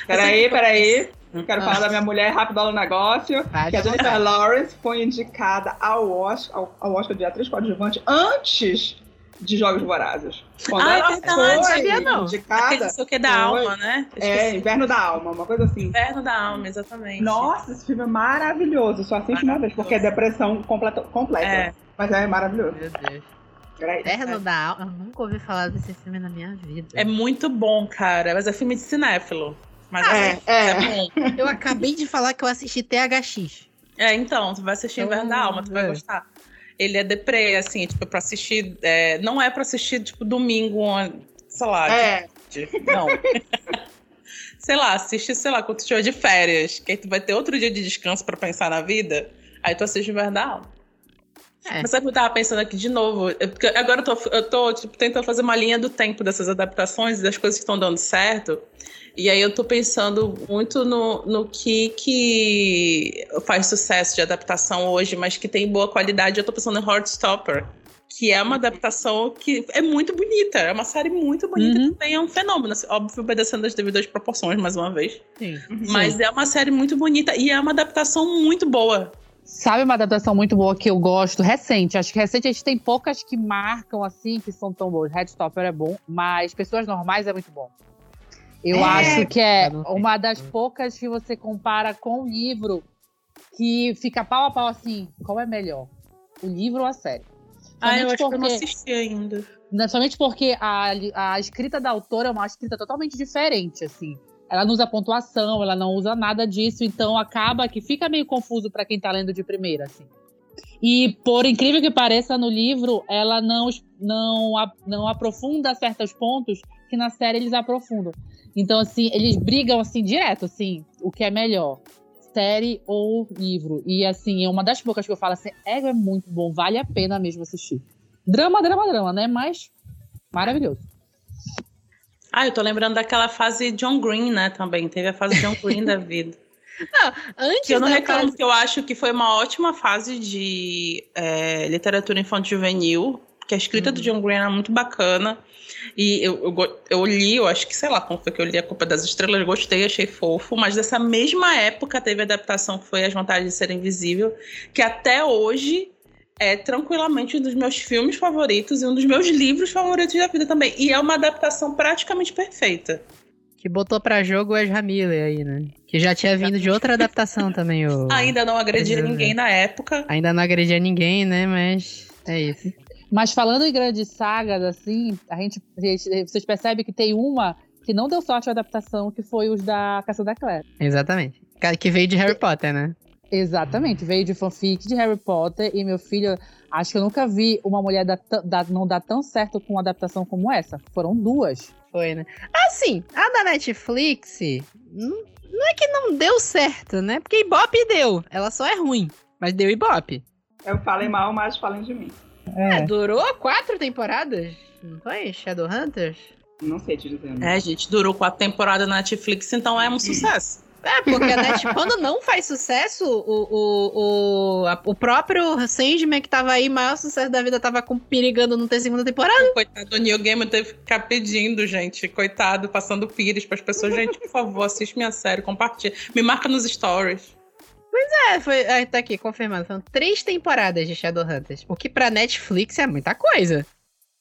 Peraí, peraí. Hum. Quero falar da minha mulher rápido no negócio. Vai, Que a. Jennifer Lawrence foi indicada ao Oscar, ao, ao Oscar de atriz coadjuvante antes de Jogos Vorazes. Quando Ah, é ela verdade, foi sabia não. indicada, não sei o que da Foi. alma, né? Eu é. Inverno da Alma, uma coisa assim. Inferno da alma, exatamente. Nossa, esse filme é maravilhoso. Só assiste uma vez, porque é depressão completa. completa. É. Mas é maravilhoso. Meu Deus. Terno da Alma. Eu nunca ouvi falar desse filme na minha vida. É muito bom, cara. Mas é filme de cinéfilo. Mas É, é, é. bom. Eu acabei de falar que eu assisti THX. É, então, tu vai assistir Inverno da Alma, tu vai É. gostar. ele é deprê, assim, tipo, pra assistir. é, não é pra assistir, tipo, domingo, sei lá. É. de- Não. sei lá, assiste, sei lá, quando tu estiver de férias, que aí tu vai ter outro dia de descanso pra pensar na vida. Aí tu assiste o Inverno da Alma. É. Mas sabe o que eu tava pensando aqui de novo? É porque agora eu tô, eu tô tipo, tentando fazer uma linha do tempo dessas adaptações e das coisas que estão dando certo. E aí eu tô pensando muito no, no que, que faz sucesso de adaptação hoje, mas que tem boa qualidade. Eu tô pensando em Heartstopper, que é uma adaptação que é muito bonita. É uma série muito bonita Uhum. que também é um fenômeno. assim, Óbvio, obedecendo as devidas proporções, mais uma vez. Sim. Mas é uma série muito bonita e é uma adaptação muito boa. Sabe uma adaptação muito boa que eu gosto? Recente. Acho que recente a gente tem poucas que marcam assim, que são tão boas. Headstopper é bom, mas Pessoas Normais é muito bom. Eu É, acho que é sei. uma das poucas que você compara com o livro que fica pau a pau assim. Qual é melhor? O livro ou a série? Ah, eu Somente acho que eu não porque- assisti ainda. Somente porque a, a escrita da autora é uma escrita totalmente diferente, assim. Ela não usa pontuação, ela não usa nada disso, então acaba que fica meio confuso pra quem tá lendo de primeira, assim. E por incrível que pareça, no livro, ela não, não, não aprofunda certos pontos que na série eles aprofundam. Então, assim, eles brigam assim direto, assim, o que é melhor. Série ou livro. E assim, é uma das poucas que eu falo assim, é, é muito bom, vale a pena mesmo assistir. Drama, drama, drama, né? Mas maravilhoso. Ah, eu tô lembrando daquela fase John Green, né, também. Teve a fase John Green da vida. Antes Que eu não reclamo, fase- porque eu acho que foi uma ótima fase de é, literatura infantil juvenil, que a escrita do John Green era muito bacana. E eu, eu, eu li, eu acho que, sei lá, como foi que eu li A Culpa das Estrelas, gostei, achei fofo, mas dessa mesma época teve a adaptação que foi As Vantagens de Ser Invisível, que até hoje é tranquilamente um dos meus filmes favoritos e um dos meus livros favoritos da vida também. E é uma adaptação praticamente perfeita. Que botou pra jogo o Ezra Miller aí, né? Que já tinha vindo de outra adaptação também, o... Ainda não agredia é. ninguém na época. Ainda não agredia ninguém, né? Mas é isso. Mas falando em grandes sagas, assim, a gente, a gente- vocês percebem que tem uma que não deu sorte a adaptação, que foi os da Caça da Clare. Exatamente. Que veio de Harry Potter, né? Exatamente, veio de fanfic de Harry Potter e meu filho, acho que eu nunca vi uma mulher dar tã- dar- não dar tão certo com uma adaptação como essa. Foram duas. Foi, né? Assim, a da Netflix não, não é que não deu certo, né? Porque Ibope deu. Ela só é ruim. Mas deu Ibope. Eu falei mal, mas falem de mim. É, durou quatro temporadas. Não foi? Shadowhunters? Não sei te dizer. É, gente, durou quatro temporadas na Netflix, então é um sucesso. É, porque a Net, quando não faz sucesso, o, o, o, a- o próprio Sandman que tava aí, maior sucesso da vida, tava com, perigando não ter segunda temporada. Coitado do Neil Gaiman teve que ficar pedindo, gente. Coitado, passando pires pras pessoas. Gente, por favor, assiste minha série, compartilha. Me marca nos stories. É, foi, é, tá aqui, confirmando. São três temporadas de Shadowhunters. O que pra Netflix é muita coisa.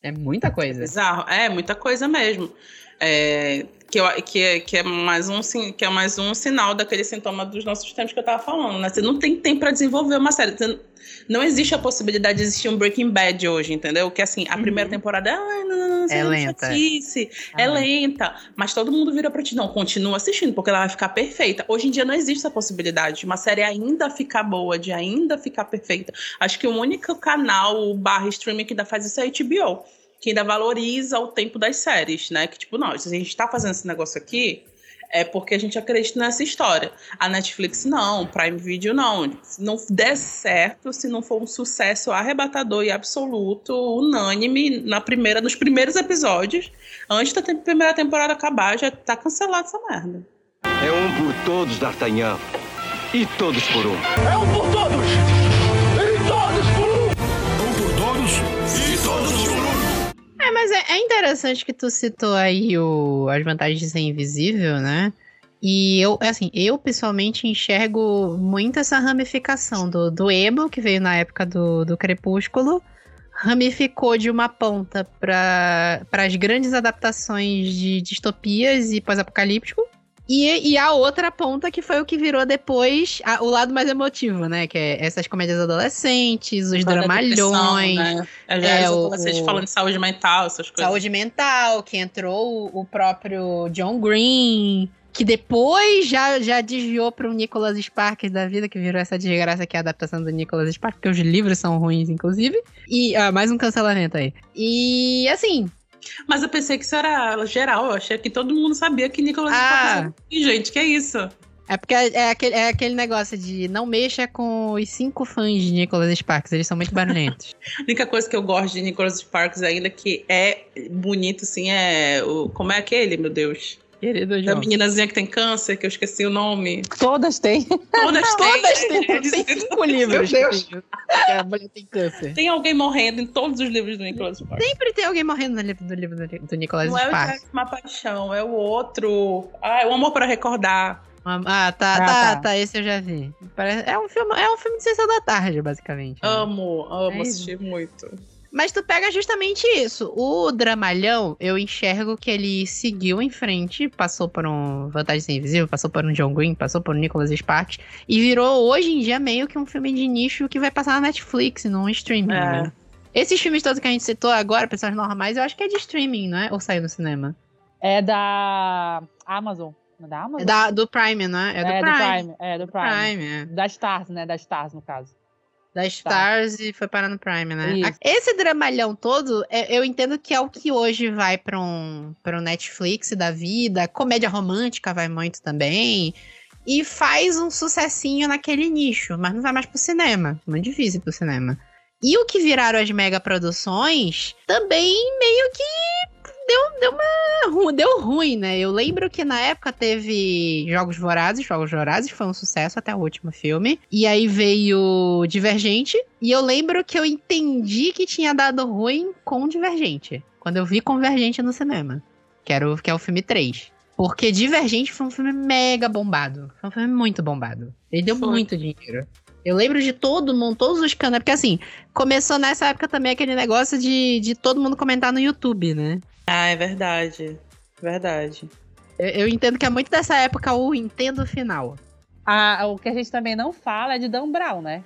É muita coisa. Bizarro. É, muita coisa mesmo. É, que, eu, que, é, que, é mais um, que é mais um sinal daquele sintoma dos nossos tempos que eu tava falando, né? Você não tem tempo pra desenvolver uma série. Você- não existe a possibilidade de existir um Breaking Bad hoje, entendeu? Que assim, a Uhum. primeira temporada ah, não, não, não, isso É uma lenta. chatice, Ah, é lenta. Mas todo mundo vira pra ti, não, continua assistindo, porque ela vai ficar perfeita. Hoje em dia não existe essa possibilidade de uma série ainda ficar boa, de ainda ficar perfeita. Acho que o único canal barra streaming que ainda faz isso é a HBO que ainda valoriza o tempo das séries, né? Que tipo, não, se a gente tá fazendo esse negócio aqui, é porque a gente acredita nessa história. A Netflix não, o Prime Video não. Se não der certo, se não for um sucesso arrebatador e absoluto, unânime, na primeira, nos primeiros episódios, antes da te- primeira temporada acabar, já tá cancelada essa merda. É um por todos, D'Artagnan. E todos por um. É um por todos! É, mas é, é interessante que tu citou aí o, as vantagens de ser invisível, né? E eu, assim, eu pessoalmente enxergo muito essa ramificação do, do emo, que veio na época do, do Crepúsculo, ramificou de uma ponta para as grandes adaptações de distopias e pós-apocalíptico, e, e a outra ponta que foi o que virou depois a- o lado mais emotivo, né? Que é essas comédias adolescentes, os dramalhões. Né? É, É, o- o- falando de saúde mental, essas coisas. Saúde mental, que entrou o, o próprio John Green, que depois já, já desviou para o Nicholas Sparks da vida, que virou essa desgraça que é a adaptação do Nicholas Sparks, porque os livros são ruins, inclusive. E ah, mais um cancelamento aí. E assim, Mas eu pensei que isso era geral. Eu achei que todo mundo sabia que Nicolas Ah. Sparks era ruim, gente. Que é isso? é porque é, é aquele, é aquele negócio de não mexa com os cinco fãs de Nicholas Sparks, eles são muito barulhentos. A única coisa que eu gosto de Nicolas Sparks ainda que é bonito, assim, é o. Como é aquele, meu Deus? Querido Da João. meninazinha que tem câncer, que eu esqueci o nome. Todas têm. Todas têm. Todas né? têm, tem cinco livros. Meu Deus. a mulher tem câncer. Tem alguém morrendo em todos os livros do Nicolas Sparks. Sempre tem alguém morrendo no livro do livro do, do Nicholas Não é o Sparks. Jack Uma Paixão, é o outro. Ah, é o Amor para Recordar. Ah, tá, Ah, tá, tá. tá, esse eu já vi. Parece- é, um filme, é um filme de sessão da tarde, basicamente. né? Amo, amo É isso. assistir muito. Mas tu pega justamente isso. O Dramalhão, eu enxergo que ele seguiu em frente, passou por um Vantagem Sem Invisível, passou por um John Green, passou por um Nicholas Sparks, e virou hoje em dia meio que um filme de nicho que vai passar na Netflix, num streaming. É. né? Esses filmes todos que a gente citou agora, pessoas normais, eu acho que é de streaming, não é? Ou saiu no cinema? É da Amazon. É da Amazon? É da, do Prime, não é? É do Prime. É do Prime. Prime, é. Da Stars, né? Da Stars, no caso. Da Stars e foi parar no Prime, né? Isso. Esse dramalhão todo, é- eu entendo que é o que hoje vai pra um, pra um Netflix da vida. Comédia romântica vai muito também. E faz um sucessinho naquele nicho, mas não vai mais pro cinema. Muito difícil pro cinema. E o que viraram as mega produções também meio que deu, deu uma deu ruim, né? Eu lembro que na época teve Jogos Vorazes, Jogos Vorazes foi um sucesso até o último filme. E aí veio Divergente, e eu lembro que eu entendi que tinha dado ruim com Divergente, quando eu vi Convergente no cinema, que era o que é o filme 3. Porque Divergente foi um filme mega bombado. Foi um filme muito bombado. Ele deu Foi. muito dinheiro. Eu lembro de todo mundo, todos os canais, porque assim, começou nessa época também aquele negócio de, de todo mundo comentar no YouTube, né? Ah, é verdade. Verdade. Eu, eu entendo que é muito dessa época o Nintendo final. Ah, o que a gente também não fala é de Dan Brown, né?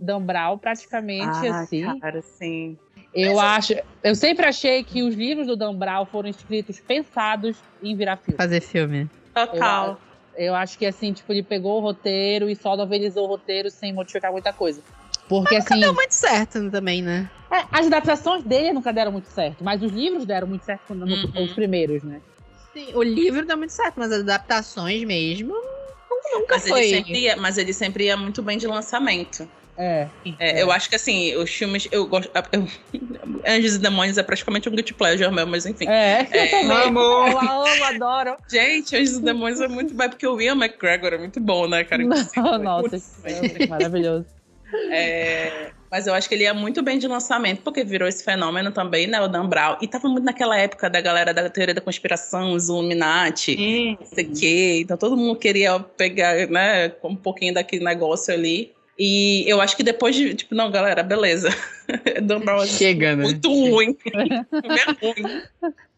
Dan Brown, praticamente, Ah, assim. cara, sim. Eu acho. Eu sempre achei que os livros do Dan Brown foram escritos pensados em virar filme. Fazer filme. Total. Eu acho que assim, tipo, ele pegou o roteiro e só novelizou o roteiro sem modificar muita coisa. Porque assim, Deu muito certo também, né? é, as adaptações dele nunca deram muito certo, mas os livros deram muito certo no- Uhum. os primeiros, né? Sim, o livro deu muito certo, mas as adaptações mesmo nunca Mas foi. ele, sempre ia, mas ele sempre ia muito bem de lançamento. É. É, É. Eu acho que assim, os filmes. Eu gosto. eu- Anjos e Demônios é praticamente um guilty pleasure meu, mas enfim. É, eu também. Amor. Eu amo, adoro. Gente, Anjos e Demônios é muito bom, porque o Ian McGregor é muito bom, né, cara? Não, nossa, Putz, é maravilhoso. É, mas eu acho que ele ia muito bem de lançamento, porque virou esse fenômeno também, né? O Dan Brown. E tava muito naquela época da galera da teoria da conspiração, os Illuminati, Sim. não sei o quê. Então todo mundo queria pegar, né, um pouquinho daquele negócio ali. E eu acho que depois de, tipo, não, galera, beleza. Dan Brown é Chega, né? muito ruim. é ruim.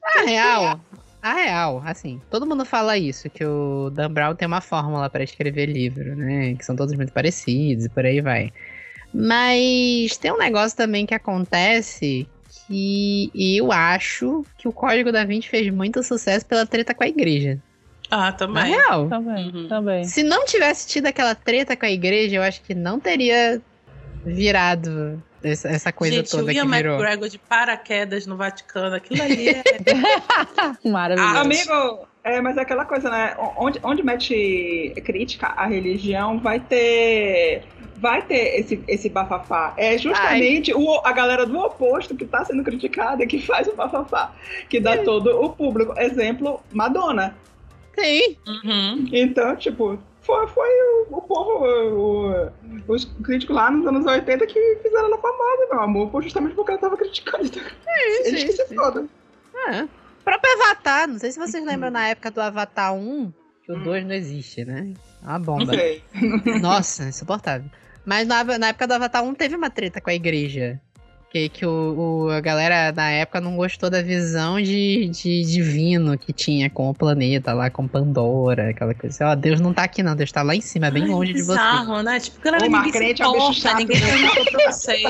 A real, a real, assim, todo mundo fala isso, que o Dan Brown tem uma fórmula pra escrever livro, né? Que são todos muito parecidos e por aí vai. Mas tem um negócio também que acontece que eu acho que o Código da Vinci fez muito sucesso pela treta com a igreja. Ah, Na também. real. Também, Uhum. também. Se não tivesse tido aquela treta com a igreja, eu acho que não teria virado essa, essa coisa Gente, toda o que Ian virou. McGregor de paraquedas no Vaticano, aquilo ali é... Maravilhoso. Ah, Amigo, é, mas é aquela coisa, né? Onde, onde mete crítica à religião, vai ter. Vai ter esse, esse bafafá. É justamente o, a galera do oposto que tá sendo criticada que faz o bafafá. Que dá todo o público. Exemplo, Madonna. Sim. Uhum. Então, tipo, foi, foi o, o povo, o- os críticos lá nos anos 80 que fizeram ela famosa, meu amor. Foi justamente porque ela tava criticando. Então, eles que se fodam. É. O próprio Avatar, não sei se vocês lembram na época do Avatar 1, que o 2 não existe, né? É uma Não bomba. sei. Nossa, insuportável. Mas na, na época do Avatar 1 teve uma treta com a igreja. Que, que o, o- a galera na época não gostou da visão de, de divino que tinha com o planeta lá, com Pandora, aquela coisa. assim, Ó, Deus não tá aqui não, Deus tá lá em cima, bem Ai, longe de você. bizarro, né? Tipo, se crente é um chato, ninguém né? pra vocês.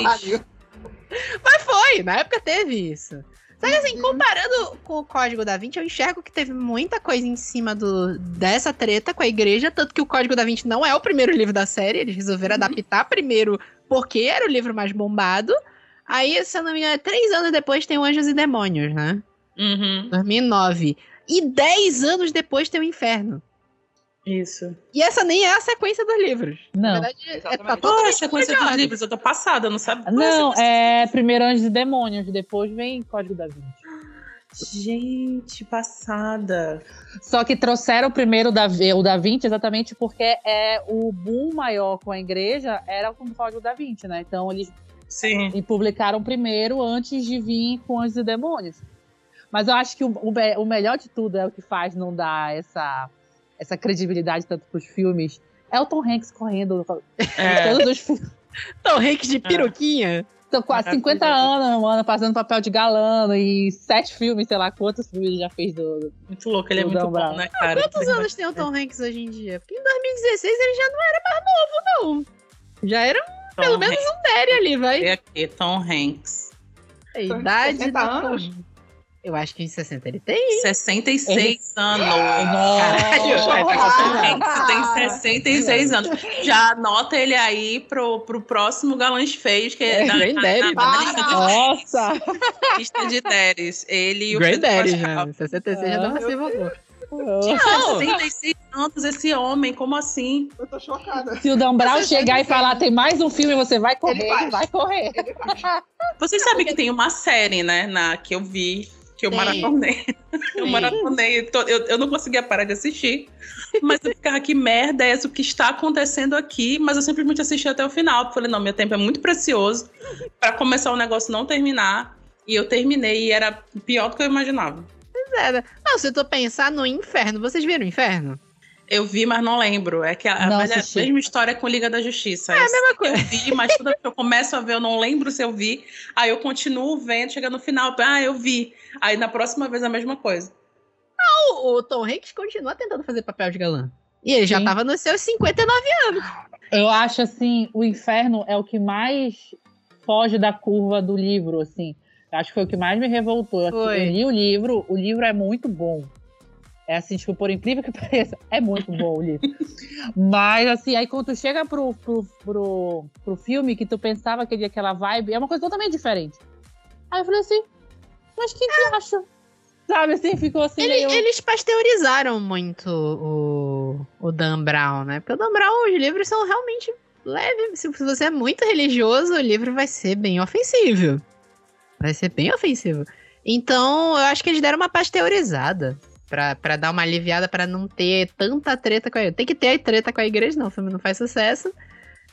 Mas foi, na época teve isso. Só que assim, comparando com o Código da Vinci, eu enxergo que teve muita coisa em cima do, dessa treta com a igreja, tanto que o Código da Vinci não é o primeiro livro da série, eles resolveram adaptar primeiro porque era o livro mais bombado. Aí, se eu não me engano, três anos depois tem o Anjos e Demônios, né? Uhum. 2009. E dez anos depois tem o Inferno. Isso. E essa nem é a sequência dos livros. Na Não. verdade, é, tá Exatamente. Pô, a sequência dos livros, eu tô passada, não sabia. Não, é primeiro Anjos e Demônios, depois vem Código da Vinci. Gente, passada. Só que trouxeram primeiro o da, o da Vinci exatamente porque é o boom maior com a igreja era com o Código da Vinci, né? Então eles Sim. e publicaram primeiro antes de vir com Anjos e Demônios. Mas eu acho que o, o, o melhor de tudo é o que faz não dar essa, essa credibilidade tanto pros filmes. É o Tom Hanks correndo É. todos os filmes. Tom Hanks de peruquinha. São quase 50 anos, mano, fazendo papel de galã e sete filmes, sei lá quantos filmes ele já fez do. Muito louco, ele é muito Dan bom, né, cara? Quantos anos tem o Tom Hanks hoje em dia? Porque em 2016 ele já não era mais novo, não. Já era Tom pelo menos Hanks. um Terry ali, vai. É aqui, Tom Hanks. A idade 60 do Tom anos? Eu acho que em 60 ele tem. 66 anos. Caralho, Tom Hanks tem 66 anos. Já anota ele aí pro, pro próximo Galãs Feios, que é, É, na, na, Granddaddy. na, na lista de Nossa! lista de Deres. Ele e o Granddaddy Pascal. já. 66 já dá pra ser vovô. Não. 66 anos esse homem, como assim? Eu tô chocada. Se o Dan Brown chegar e falar tem mais um filme, você vai correr, vai correr. Vocês sabem que tem uma série, né, na, que eu vi, que eu Tem. maratonei. Eu Sim. maratonei, tô- eu, eu não conseguia parar de assistir. Mas eu ficava, que merda é essa? O que está acontecendo aqui? Mas eu simplesmente assisti até o final. Falei, não, meu tempo é muito precioso para começar o negócio e não terminar. E eu terminei e era pior do que eu imaginava. Não, se tu pensar no inferno, vocês viram o inferno? Eu vi, mas não lembro. É que a, a Não velha- assisti. mesma história com Liga da Justiça. É a mesma coisa. eu vi, mas toda vez que eu começo a ver, eu não lembro se eu vi. Aí eu continuo vendo, chega no final, ah, eu vi. Aí na próxima vez a mesma coisa. O, o Tom Hanks continua tentando fazer papel de galã. E ele já Sim. tava nos seus 59 anos. Eu acho assim, o inferno é o que mais foge da curva do livro, assim. Acho que foi o que mais me revoltou. Eu, Foi. eu li o livro, o livro é muito bom. É assim, tipo, por incrível que pareça, é muito bom o livro. Mas, assim, aí quando tu chega pro, pro, pro, pro filme que tu pensava que ele ia aquela vibe, é uma coisa totalmente diferente. Aí eu falei assim, mas que diacho? Sabe, assim, ficou assim Ele- meio... Eles pasteurizaram muito o, o Dan Brown, né? Porque o Dan Brown, os livros são realmente leves. Se você é muito religioso, o livro vai ser bem ofensivo. Vai ser bem ofensivo. Então, eu acho que eles deram uma pasteurizada. Pra, pra dar uma aliviada, pra não ter tanta treta com a igreja. Tem que ter a treta com a igreja, não, o filme não faz sucesso.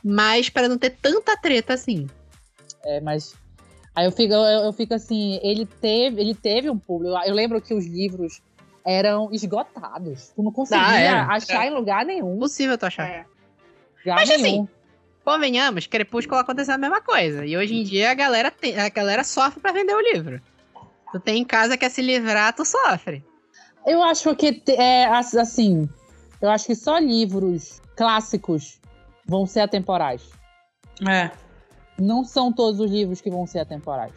Mas pra não ter tanta treta assim. É, mas. Aí eu fico, eu, eu fico assim, ele teve, ele teve um público. Eu, lembro que os livros eram esgotados. Tu não conseguia Ah, era. achar em lugar nenhum. Impossível tu achar. É. Lugar Mas, assim, nenhum. Convenhamos, Crepúsculo aconteceu a mesma coisa. E hoje em dia a galera, tem, a galera sofre pra vender o livro. Tu tem em casa, quer se livrar, tu sofre. Eu acho que é as- assim. Eu acho que só livros clássicos vão ser atemporais. É. Não são todos os livros que vão ser atemporais.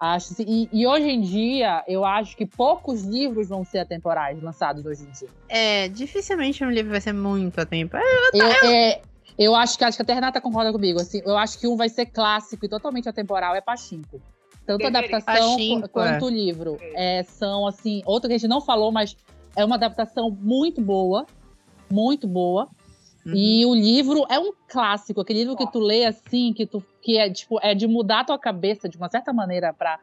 Acho, e, e hoje em dia, eu acho que poucos livros vão ser atemporais lançados hoje em dia. É, dificilmente um livro vai ser muito a tempo. É, Eu, é, eu acho que acho que até a Renata concorda comigo. Assim, eu acho que um vai ser clássico e totalmente atemporal é Pachinko. Tanto a adaptação Pachinko, qu- quanto o livro. É, são, assim, outro que a gente não falou, mas é uma adaptação muito boa. Muito boa. Uhum. E o livro é um clássico, aquele livro que tu lê assim, que tu que é tipo é de mudar a tua cabeça de uma certa maneira para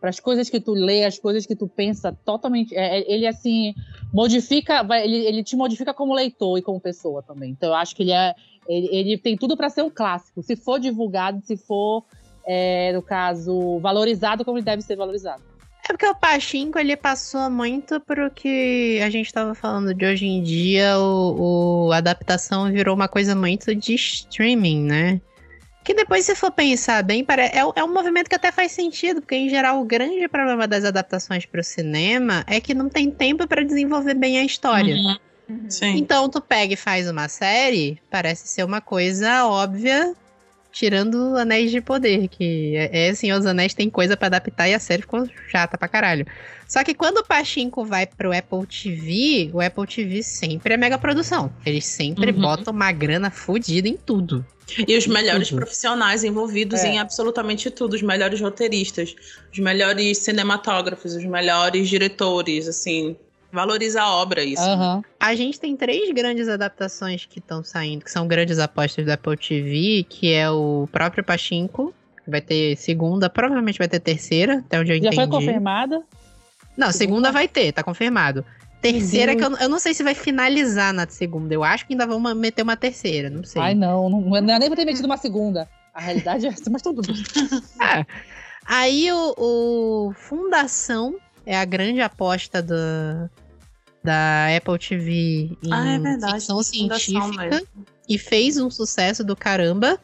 para as coisas que tu lê, as coisas que tu pensa totalmente. é, é, ele assim modifica, ele, ele te modifica como leitor e como pessoa também. Então eu acho que ele é ele, ele tem tudo para ser um clássico. Se for divulgado, se for é, no caso valorizado como ele deve ser valorizado. É porque o Pachinko, ele passou muito pro que a gente tava falando de hoje em dia, o, o- a adaptação virou uma coisa muito de streaming, né? Que depois, se for pensar bem, é, é um movimento que até faz sentido, porque em geral o grande problema das adaptações pro cinema é que não tem tempo pra desenvolver bem a história. Uhum. Sim. Então tu pega e faz uma série, parece ser uma coisa óbvia tirando Anéis de Poder, que é, é assim, os Anéis tem coisa pra adaptar e a série ficou chata pra caralho. Só que quando o Pachinko vai pro Apple TV, o Apple TV sempre é mega produção. Eles sempre Uhum. botam uma grana fodida em tudo. E os melhores Tudo. profissionais envolvidos É. em absolutamente tudo, os melhores roteiristas, os melhores cinematógrafos, os melhores diretores, assim, valoriza a obra isso. Aham. A gente tem três grandes adaptações que estão saindo, que são grandes apostas do Apple TV, que é o próprio Pachinko, que vai ter segunda, provavelmente vai ter terceira, até onde eu Já entendi. foi confirmada? Não, segunda vai ter, tá confirmado. Terceira que eu, eu não sei se vai finalizar na segunda. Eu acho que ainda vão meter uma terceira, não sei. Ai, não, não, não é nem pra ter metido uma segunda. A realidade é essa, mas tudo bem. É. Aí o, o Fundação é a grande aposta da, da Apple TV em Ah, é verdade, ficção Fundação científica e fez um sucesso do caramba.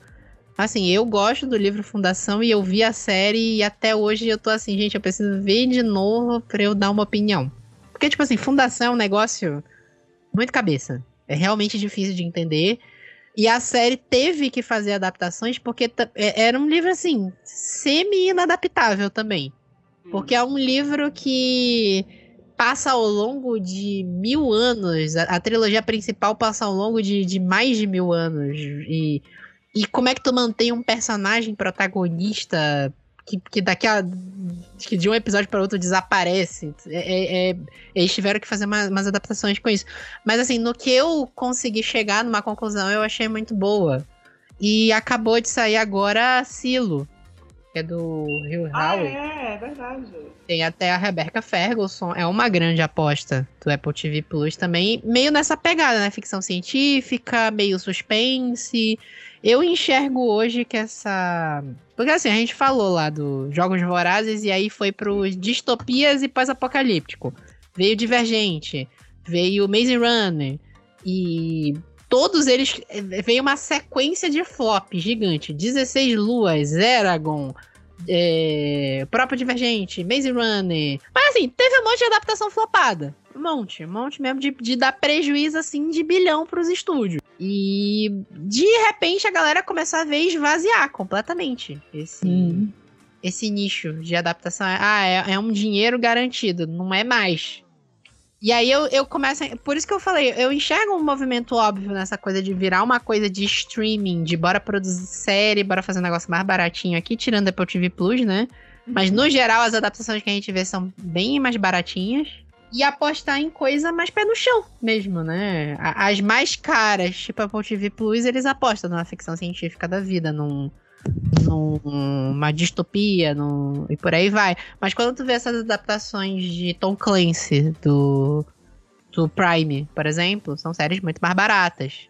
Assim, eu gosto do livro Fundação e eu vi a série e até hoje eu tô assim, gente, eu preciso ver de novo pra eu dar uma opinião. Porque, tipo assim, Fundação é um negócio muito cabeça. É realmente difícil de entender. E a série teve que fazer adaptações porque é- era um livro, assim, semi-inadaptável também. Porque é um livro que passa ao longo de mil anos. A, a trilogia principal passa ao longo de, de mais de mil anos. E, e como é que tu mantém um personagem protagonista que, que daqui a. que de um episódio para outro desaparece? É- é- é- eles tiveram que fazer uma- umas adaptações com isso. Mas assim, no que eu consegui chegar numa conclusão, eu achei muito boa. E acabou de sair agora Silo, que é do Rio Ah, é, é verdade. Tem até a Rebecca Ferguson, é uma grande aposta do Apple TV Plus também, meio nessa pegada, né? Ficção científica, meio suspense. Eu enxergo hoje que essa. Porque assim, a gente falou lá dos Jogos Vorazes e aí foi pros distopias e pós-apocalíptico. Veio Divergente, veio Maze Runner e todos eles eh, veio uma sequência de flop gigante. 16 luas, Eragon, é, próprio Divergente, Maze Runner. Mas assim, teve um monte de adaptação flopada. Um monte, um monte mesmo de, de dar prejuízo assim de bilhão pros estúdios. E de repente a galera começou a ver esvaziar completamente esse, Hum. esse nicho de adaptação. Ah, é, é um dinheiro garantido, não é mais. E aí eu, eu começo. a- Por isso que eu falei, eu enxergo um movimento óbvio nessa coisa de virar uma coisa de streaming, de bora produzir série, bora fazer um negócio mais baratinho aqui, tirando a Apple TV Plus, né? Mas no geral, as adaptações que a gente vê são bem mais baratinhas. E apostar em coisa mais pé no chão mesmo, né? As mais caras, tipo a Apple TV Plus, eles apostam numa ficção científica da vida, num, numa distopia, num, e por aí vai. Mas quando tu vê essas adaptações de Tom Clancy, do, do Prime, por exemplo, são séries muito mais baratas.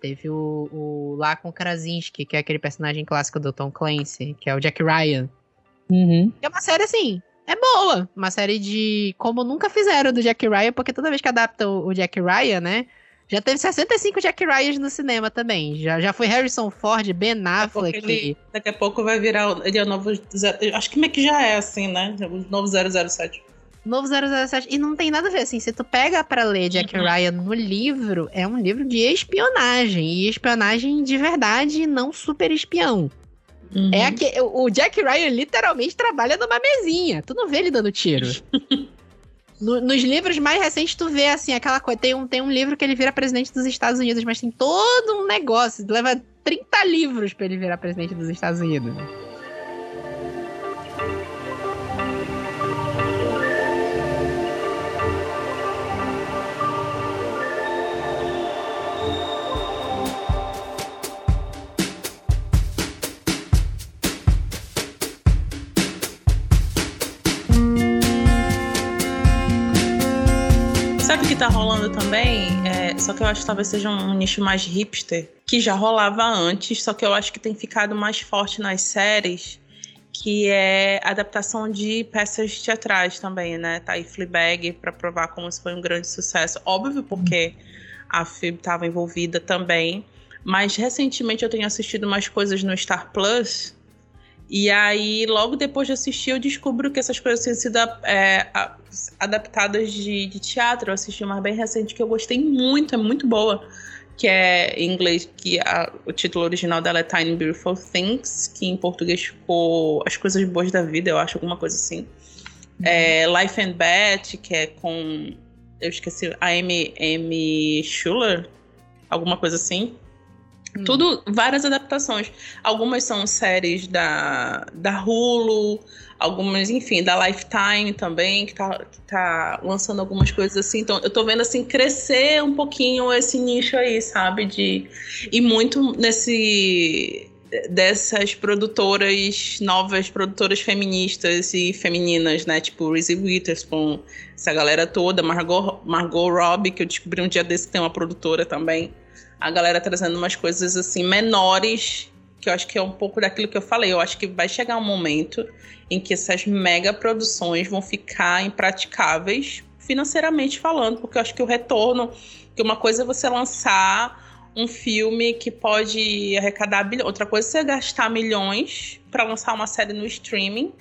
Teve o, o lá com Krasinski, que é aquele personagem clássico do Tom Clancy, que é o Jack Ryan. Uhum. É uma série assim, é boa. Uma série de. Como nunca fizeram do Jack Ryan, porque toda vez que adaptam o Jack Ryan, né? Já teve 65 Jack Ryans no cinema também. Já, já foi Harrison Ford, Ben Affleck. ele, daqui a pouco vai virar. o- Ele é o novo. Acho que meio que já é assim, né? O novo 007. Novo 007. E não tem nada a ver, assim, se tu pega pra ler Jack Uhum. Ryan no livro, é um livro de espionagem. E espionagem de verdade, não super espião. Uhum. É o o Jack Ryan literalmente trabalha numa mesinha. Tu não vê ele dando tiro. No- nos livros mais recentes, tu vê assim, aquela coisa. Tem um, tem um livro que ele vira presidente dos Estados Unidos, mas tem todo um negócio. Leva 30 livros pra ele virar presidente dos Estados Unidos. Sabe o que tá rolando também? É, só que eu acho que talvez seja um nicho mais hipster, que já rolava antes, só que eu acho que tem ficado mais forte nas séries, que é adaptação de peças teatrais também, né? Tá aí Fleabag pra provar como isso foi um grande sucesso. Óbvio, porque a Phoebe estava envolvida também. Mas recentemente eu tenho assistido mais coisas no Star Plus. E aí, logo depois de assistir, eu descubro que essas coisas têm sido é, adaptadas de, de teatro. Eu assisti uma bem recente que eu gostei muito, é muito boa. que é em inglês, que a, o título original dela é Tiny Beautiful Things, que em português ficou As Coisas Boas da Vida, eu acho, alguma coisa assim. Uhum. É, Life and Beth, que é com. Eu esqueci, a Amy, Amy Schuller, alguma coisa assim. Hum. Tudo, várias adaptações. Algumas são séries da, da Hulu, algumas, enfim, da Lifetime também, que tá, que tá lançando algumas coisas assim. Então, eu tô vendo, assim, crescer um pouquinho esse nicho aí, sabe? De, e muito nesse dessas produtoras novas, produtoras feministas e femininas, né? Tipo Reese Witherspoon, essa galera toda, Margot, Margot Robbie, que eu descobri um dia desse que tem uma produtora também a galera trazendo umas coisas assim menores, que eu acho que é um pouco daquilo que eu falei. Eu acho que vai chegar um momento em que essas mega produções vão ficar impraticáveis financeiramente falando, porque eu acho que o retorno, que uma coisa é você lançar um filme que pode arrecadar bilhões, outra coisa é você gastar milhões para lançar uma série no streaming,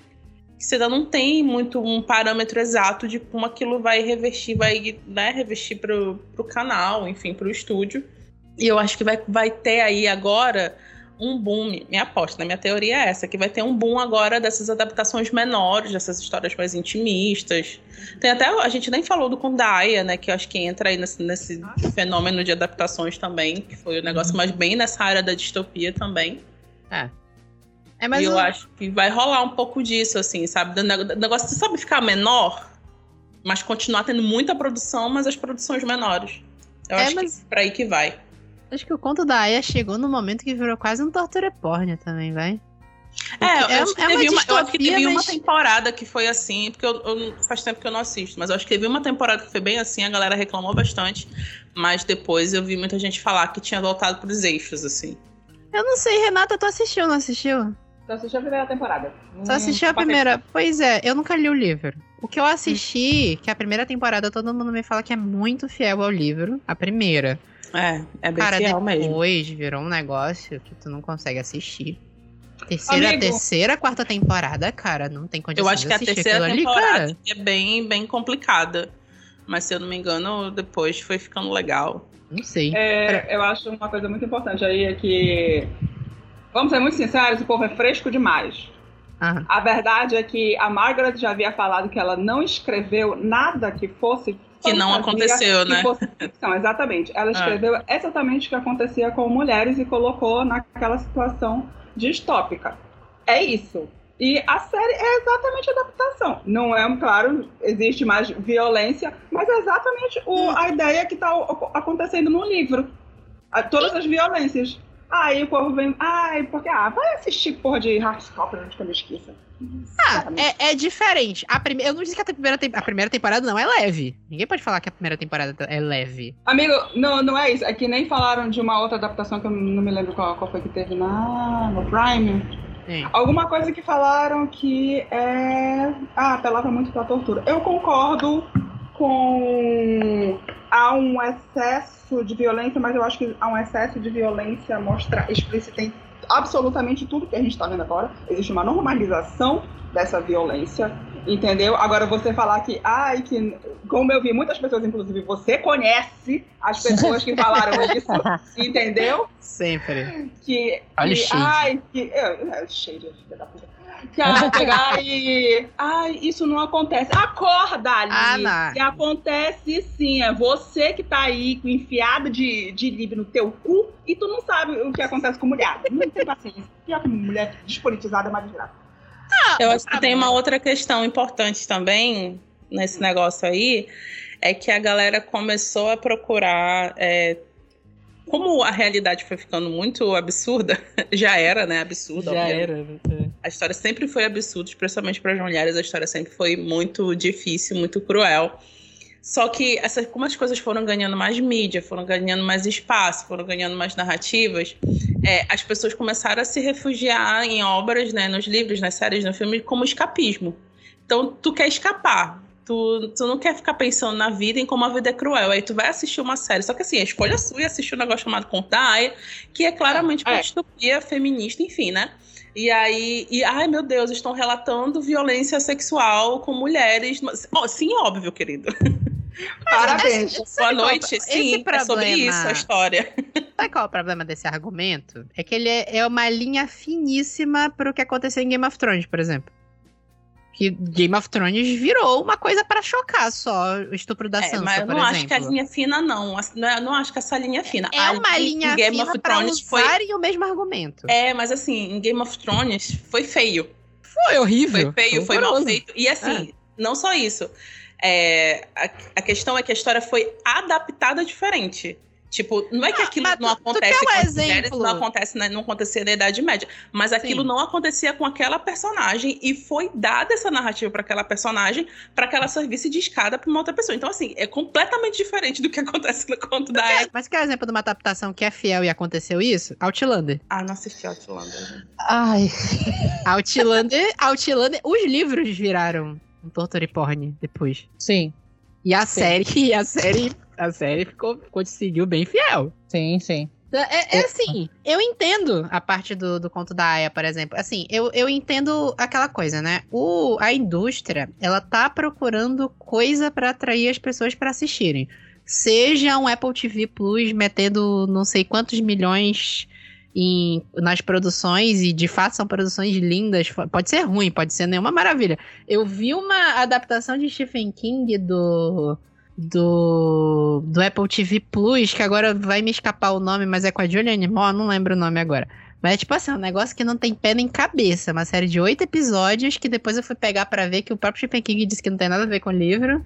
você ainda não tem muito um parâmetro exato de como aquilo vai revestir, vai né, revestir para o canal, enfim, para o estúdio. E eu acho que vai, vai ter aí agora um boom, minha aposta, né? minha teoria é essa, que vai ter um boom agora dessas adaptações menores, dessas histórias mais intimistas. Tem até, a gente nem falou do Kondaya, né, que eu acho que entra aí nesse, nesse fenômeno de adaptações também, que foi o um negócio mais bem nessa área da distopia também. É. É, mas e eu, eu acho que vai rolar um pouco disso, assim, sabe? Do negócio, sabe, ficar menor, mas continuar tendo muita produção, mas as produções menores. Eu é, acho mas... que é pra aí que vai. Acho que o conto da Aya chegou no momento que virou quase um torture porn também, vai. É, eu, é, acho que é teve uma, eu acho que teve mas... uma temporada que foi assim, porque eu, eu, faz tempo que eu não assisto, mas eu acho que teve uma temporada que foi bem assim, a galera reclamou bastante, mas depois eu vi muita gente falar que tinha voltado pros eixos, assim. Eu não sei, Renata, tu assistiu, não assistiu? Tu assistiu a primeira temporada. Só assistiu a primeira. Pois é, eu nunca li o livro. O que eu assisti, hum. que a primeira temporada todo mundo me fala que é muito fiel ao livro, a primeira. É, é bem Cara, fiel depois mesmo. virou um negócio que tu não consegue assistir. Terceira, Amigo, terceira, quarta temporada, cara, não tem condição Eu acho que a terceira temporada ali, é bem, bem complicada. Mas se eu não me engano, depois foi ficando legal. Não sei. É, eu acho uma coisa muito importante aí é que. Vamos ser muito sinceros, o povo é fresco demais. Aham. A verdade é que a Margaret já havia falado que ela não escreveu nada que fosse que não aconteceu, né? Ficção, exatamente. Ela ah. escreveu ah. exatamente o que acontecia com mulheres e colocou naquela situação distópica. É isso. E a série é exatamente a adaptação. Não é, claro, existe mais violência, mas é exatamente o, a ideia que está acontecendo no livro. Todas as violências. Aí o povo vem. Ai, porque. Ah, vai assistir porra de Heartstopper antes que eu esqueça. Ah, é, é, diferente. A prime... Eu não disse que a primeira, te... a primeira temporada não é leve. Ninguém pode falar que a primeira temporada é leve. Amigo, não, não é isso. É que nem falaram de uma outra adaptação que eu não me lembro qual, qual foi que teve na, no Prime. Sim. Alguma coisa que falaram que é. Ah, apelava muito pra tortura. Eu concordo com. Há um excesso de violência, mas eu acho que há um excesso de violência mostra explícita em absolutamente tudo que a gente está vendo agora. Existe uma normalização dessa violência, entendeu? Agora você falar que, ai, que como eu vi muitas pessoas, inclusive você conhece as pessoas que falaram isso, entendeu? Sempre. Que, Olha que ai, que é, cheio de filha da puta que ela pegar e. Ai, isso não acontece. Acorda, ali. Ah, que acontece sim. É você que tá aí com enfiada de, de livro no teu cu e tu não sabe o que acontece com mulher. Não tem paciência. Pior que mulher despolitizada é mais desgraça. Ah, Eu acho que tem uma outra questão importante também nesse negócio aí. É que a galera começou a procurar é, como a realidade foi ficando muito absurda, já era, né? Absurda. Já era. É. A história sempre foi absurda, especialmente para as mulheres, a história sempre foi muito difícil, muito cruel. Só que essa, como as coisas foram ganhando mais mídia, foram ganhando mais espaço, foram ganhando mais narrativas, é, as pessoas começaram a se refugiar em obras, né, nos livros, nas séries, no filme, como escapismo. Então, tu quer escapar. Tu, tu não quer ficar pensando na vida em como a vida é cruel. Aí tu vai assistir uma série. Só que assim, a escolha sua é assistir um negócio chamado Conta da Aya, que é claramente uma é. distopia feminista, enfim, né? E aí, e, ai meu Deus, estão relatando violência sexual com mulheres. Oh, sim, óbvio, querido. Parabéns. Boa qual- noite. esse Sim, é sobre problema- isso a história. Sabe qual é o problema desse argumento? É que ele é é uma linha finíssima pro que aconteceu em Game of Thrones, por exemplo. Que Game of Thrones virou uma coisa pra chocar só o estupro da É, Sansa, mas eu por não exemplo. acho que a linha fina, não. Não é- Eu não acho que essa linha é fina. É A uma li- linha em Game fina of pra Thrones foi. usarem o mesmo argumento. É, mas assim, em Game of Thrones foi feio. Foi horrível. Foi feio, foi mal horroroso. feito. E Ah. assim, não só isso. É, a, a questão é que a história foi adaptada diferente. Tipo, não é que Ah, aquilo mas não tu- tu acontece um com as mulheres, exemplo? não acontece, né, não acontecia na Idade Média. Mas aquilo Sim. não acontecia com aquela personagem e foi dada essa narrativa para aquela personagem para que ela servisse de escada para uma outra pessoa. Então, assim, é completamente diferente do que acontece no conto da Ed. Mas quer exemplo de uma adaptação que é fiel e aconteceu isso? Outlander. Ah, não assisti Outlander. Ai, Outlander, Outlander, os livros viraram um torture porn depois. sim, E a Sim. série, a série, a série ficou, conseguiu bem fiel. sim, sim. É, é assim, eu entendo a parte do, do conto da Aya, por exemplo. Assim, eu, eu entendo aquela coisa, né? O, a indústria, ela tá procurando coisa pra atrair as pessoas pra assistirem. Seja um Apple TV Plus metendo não sei quantos milhões em, nas produções, e de fato são produções lindas. Pode ser ruim, pode ser nenhuma maravilha. Eu vi uma adaptação de Stephen King do do, do Apple TV Plus, que agora vai me escapar o nome, mas é com a Julianne Moore, não lembro o nome agora. Mas é tipo assim, um negócio que não tem pé nem cabeça. Uma série de oito episódios que depois eu fui pegar pra ver que o próprio Stephen King disse que não tem nada a ver com o livro.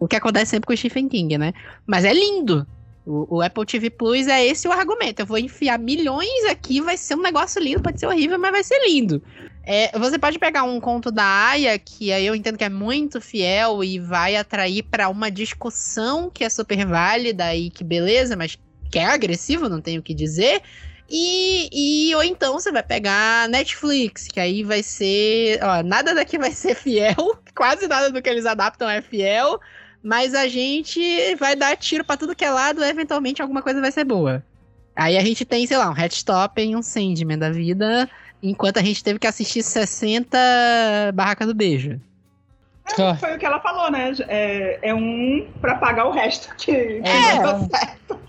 O que acontece sempre com o Stephen King, né? Mas é lindo. O, o Apple TV Plus é esse o argumento. Eu vou enfiar milhões aqui, vai ser um negócio lindo, pode ser horrível, mas vai ser lindo. É, você pode pegar um conto da Aya, que eu entendo que é muito fiel e vai atrair pra uma discussão que é super válida e que beleza, mas que é agressivo, não tenho o que dizer. E, e ou então você vai pegar Netflix, que aí vai ser. Ó, nada daqui vai ser fiel, quase nada do que eles adaptam é fiel, mas a gente vai dar tiro pra tudo que é lado, eventualmente alguma coisa vai ser boa. Aí a gente tem, sei lá, um Headstop e um Sandman da vida, enquanto a gente teve que assistir 60 Barraca do Beijo. Ah. Foi o que ela falou, né? É, é um pra pagar o resto que, que É. não deu certo.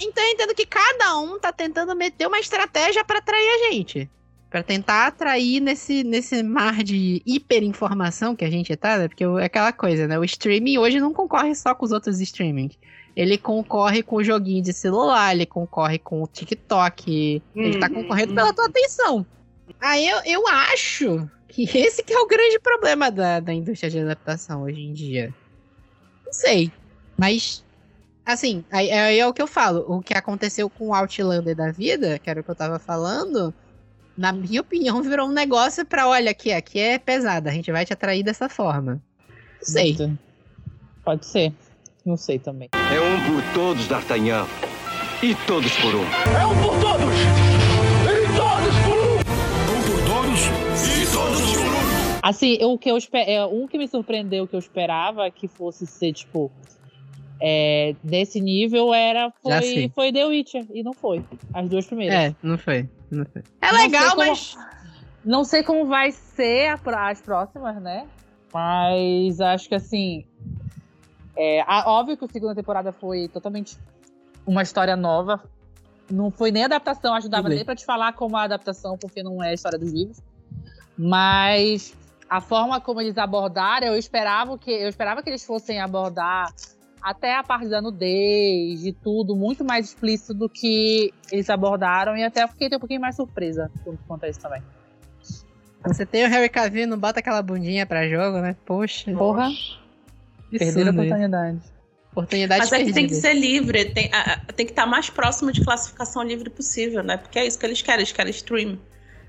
Então eu entendo que cada um tá tentando meter uma estratégia pra atrair a gente. Pra tentar atrair nesse, nesse mar de hiperinformação que a gente tá, né? Porque é aquela coisa, né? O streaming hoje não concorre só com os outros streamings. Ele concorre com o joguinho de celular, ele concorre com o TikTok. Ele tá Hum, concorrendo hum. pela tua atenção. Aí eu, eu acho que esse que é o grande problema da, da indústria de adaptação hoje em dia. Não sei. Mas, assim, aí, aí é o que eu falo. O que aconteceu com o Outlander da vida, que era o que eu tava falando, na minha opinião, virou um negócio pra, olha, aqui, aqui é pesado, a gente vai te atrair dessa forma. Não sei. Pode ser. Não sei também. É um por todos, D'Artagnan. E todos por um. É um por todos! Assim, o que eu é, um que me surpreendeu que eu esperava que fosse ser, tipo, é, desse nível era foi, foi The Witcher. E não foi. As duas primeiras. É, não foi. Não foi. É legal, como- mas. Não sei como vai ser a as próximas, né? Mas acho que assim. É, a- óbvio que a segunda temporada foi totalmente uma história nova. Não foi nem adaptação, acho que dava Tudo bem. nem pra te falar como a adaptação, porque não é a história dos livros. Mas a forma como eles abordaram, eu esperava que eu esperava que eles fossem abordar até a parte da nudez e tudo muito mais explícito do que eles abordaram e até fiquei um pouquinho mais surpresa quanto a isso também. Você tem o Harry Cavill, não bota aquela bundinha pra jogo, né? Poxa. Porra, perderam a oportunidade. Oportunidade Mas é que tem que ser livre, tem, tem que estar mais próximo de classificação livre possível, né? Porque é isso que eles querem, eles querem stream.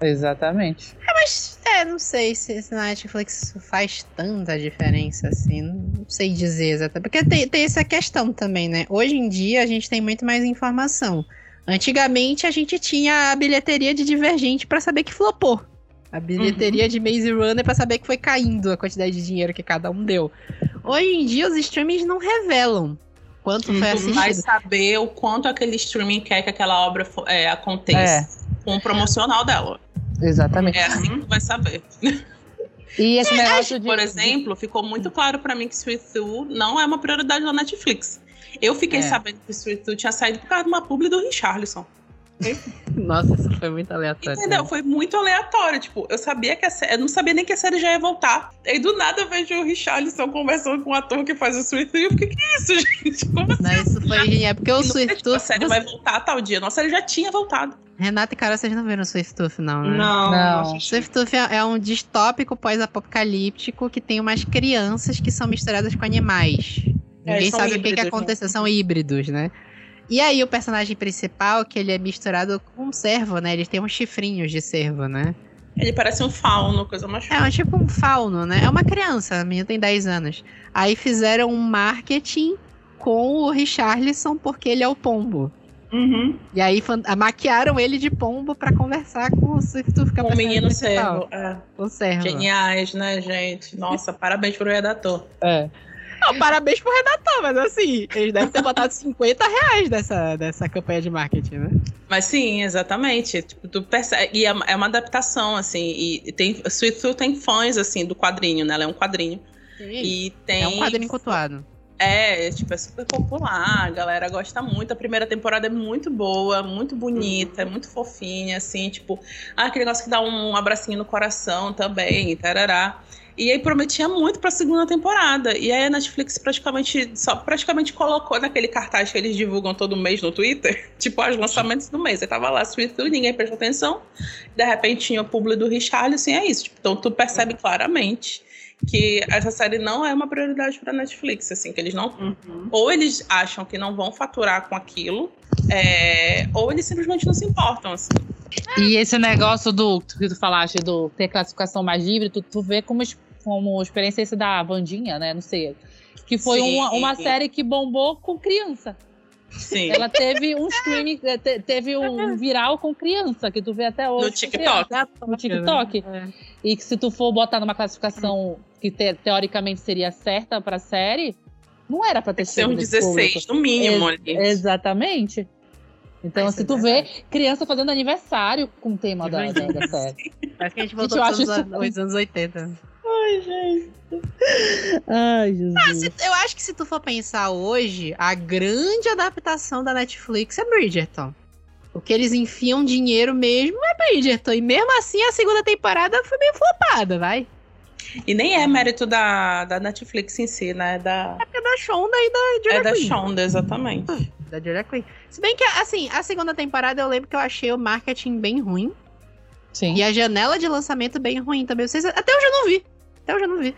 Exatamente. Mas, é, não sei se, se na Netflix faz tanta diferença assim. Não sei dizer exatamente. Porque tem, tem essa questão também, né? Hoje em dia a gente tem muito mais informação. Antigamente a gente tinha a bilheteria de Divergente pra saber que flopou. A bilheteria de Maze Runner pra saber que foi caindo a quantidade de dinheiro que cada um deu. Hoje em dia os streamings não revelam quanto foi Tu vai assistido. saber o quanto aquele streaming quer que aquela obra é, aconteça com o promocional dela. Exatamente. É assim que tu vai saber. E esse negócio de. Por exemplo, ficou muito claro pra mim que Sweet Tooth não é uma prioridade da Netflix. Eu fiquei É. sabendo que Sweet Tooth tinha saído por causa de uma publi do Richarlison. Nossa, isso foi muito aleatório. Entendeu? Foi muito aleatório. Tipo, eu sabia que a série. Eu não sabia nem que a série já ia voltar. Aí do nada eu vejo o Richarlison conversando com o ator que faz o Sweet Tooth. E eu fiquei, que é isso, gente? Como assim? Não, isso foi genial, porque o E tipo, a série vai voltar tal dia. Nossa, série já tinha voltado. Renata e Carol, vocês não viram o Swift Tooth, não, né? Não, Não. Swift Tooth é é um distópico pós-apocalíptico que tem umas crianças que são misturadas com animais. É, Ninguém sabe o que, que né? aconteceu, são híbridos, né? E aí o personagem principal, que ele é misturado com um cervo, né? Ele tem uns chifrinhos de cervo, né? Ele parece um fauno, coisa mais É um, tipo um fauno, né? É uma criança, a menina tem 10 anos. Aí fizeram um marketing com o Richarlison porque ele é o pombo. Uhum. E aí fan- maquiaram ele de pombo pra conversar com o Swift que é o menino servo. É. O servo. Geniais, né, gente? Nossa, parabéns pro redator. É. Não, parabéns pro redator, mas assim, eles devem ter botado 50 reais dessa, dessa campanha de marketing, né? Mas sim, exatamente. Tipo, tu percebe, e é, é uma adaptação, assim. E tem, Sweet Tooth tem fãs, assim, do quadrinho, né? Ela é um quadrinho. E tem. É um quadrinho cultuado. É, tipo, é super popular, a galera gosta muito. A primeira temporada é muito boa, muito bonita, é muito fofinha, assim, tipo, ah, aquele negócio que dá um abracinho no coração também, tarará. E aí prometia muito pra segunda temporada. E aí a Netflix praticamente só praticamente colocou naquele cartaz que eles divulgam todo mês no Twitter, tipo, os lançamentos do mês. Aí tava lá Sweet Tooth, ninguém prestou atenção. De repente tinha o publi do Richarlison e é isso. Tipo, então tu percebe claramente que essa série não é uma prioridade pra Netflix, assim, que eles não Uhum. ou eles acham que não vão faturar com aquilo, é, ou eles simplesmente não se importam, assim. E esse negócio do que tu falaste do ter classificação mais livre, tu, tu vê como, como experiência esse da Vandinha, né? Não sei. Que foi Sim. uma, uma série que bombou com criança. Sim. Ela teve um streaming, eh, te- teve um viral com criança, que tu vê até hoje. No TikTok. criança, No TikTok. É. E que se tu for botar numa classificação que te- teoricamente seria certa pra série, não era pra ter Tem que ser nesse 16, público. no mínimo. Ex- ali. Exatamente. Então, Ah, se isso tu é vê criança fazendo aniversário com o tema da, da, da série. Parece que a gente Gente, voltou eu para acho os isso- anos, os anos 80. Ai, Jesus. Se- eu acho que se tu for pensar hoje, a grande adaptação da Netflix é Bridgerton. O que eles enfiam dinheiro mesmo é Bridgerton. E mesmo assim, a segunda temporada foi meio flopada, vai. E nem é mérito da, da Netflix em si, né? Da, É da Shonda e da é Julia da. Shonda, exatamente. Da Julia Quinn. Se bem que, assim, a segunda temporada eu lembro que eu achei o marketing bem ruim. Sim. E a janela de lançamento bem ruim também. Vocês, até hoje eu não vi. Até hoje eu não vi.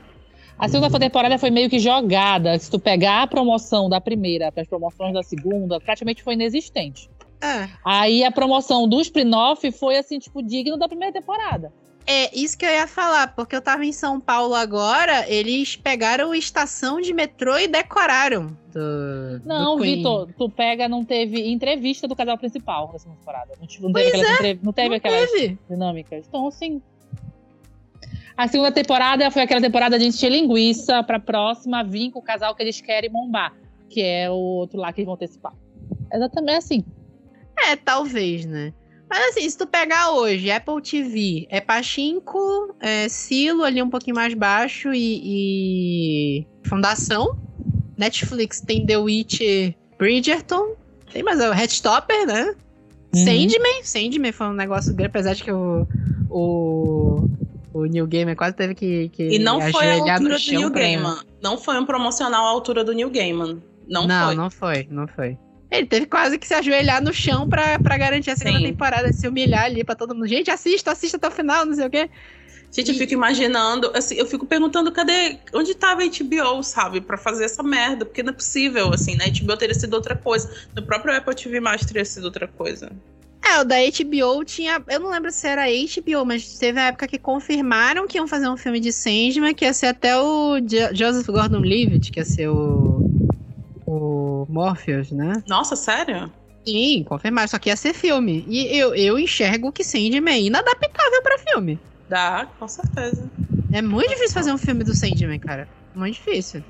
A segunda temporada foi meio que jogada. Se tu pegar a promoção da primeira para as promoções da segunda, praticamente foi inexistente. É. Aí a promoção do spin-off foi assim, tipo, digno da primeira temporada. É, isso que eu ia falar, porque eu tava em São Paulo agora, eles pegaram estação de metrô e decoraram. Do, Não, do. Vitor, tu pega, não teve entrevista do casal principal segunda temporada. Não, não teve aquelas, entre- não teve Não aquelas teve. dinâmicas. Então, assim. A segunda temporada foi aquela temporada de encher linguiça pra próxima vir com o casal que eles querem bombar. Que é o outro lá que eles vão papo. Exatamente assim. É, talvez, né? Mas assim, se tu pegar hoje, Apple TV, é Pachinko, é Silo ali um pouquinho mais baixo e, e Fundação. Netflix tem The Witch Bridgerton. Tem mais o Headstopper, né? Uhum. Sandman. Sandman foi um negócio grande, apesar de que o, o, o New Gamer quase teve que, que E não foi a altura do New pra- Gaiman. Não foi um promocional à altura do New Gaiman. Não, não, foi. não foi, não foi. Ele teve quase que se ajoelhar no chão pra, pra garantir a segunda Sim. temporada, se humilhar ali pra todo mundo. Gente, assista, assista até o final, não sei o quê. Gente, eu fico imaginando, assim, eu fico perguntando cadê, onde tava a HBO, sabe, pra fazer essa merda, porque não é possível, assim, né? HBO teria sido outra coisa, no próprio Apple TV mais teria sido outra coisa. É, o da HBO tinha. Eu não lembro se era HBO, mas teve a época que confirmaram que iam fazer um filme de Sandman, que ia ser até o Jo- Joseph Gordon Levitt, que ia ser o. O Morpheus, né? Nossa, sério? Sim, confirmaram, só que ia ser filme. E eu, eu enxergo que Sandman é inadaptável pra filme. Dá, com certeza. É muito difícil fazer um filme do Sandman, cara. Muito difícil.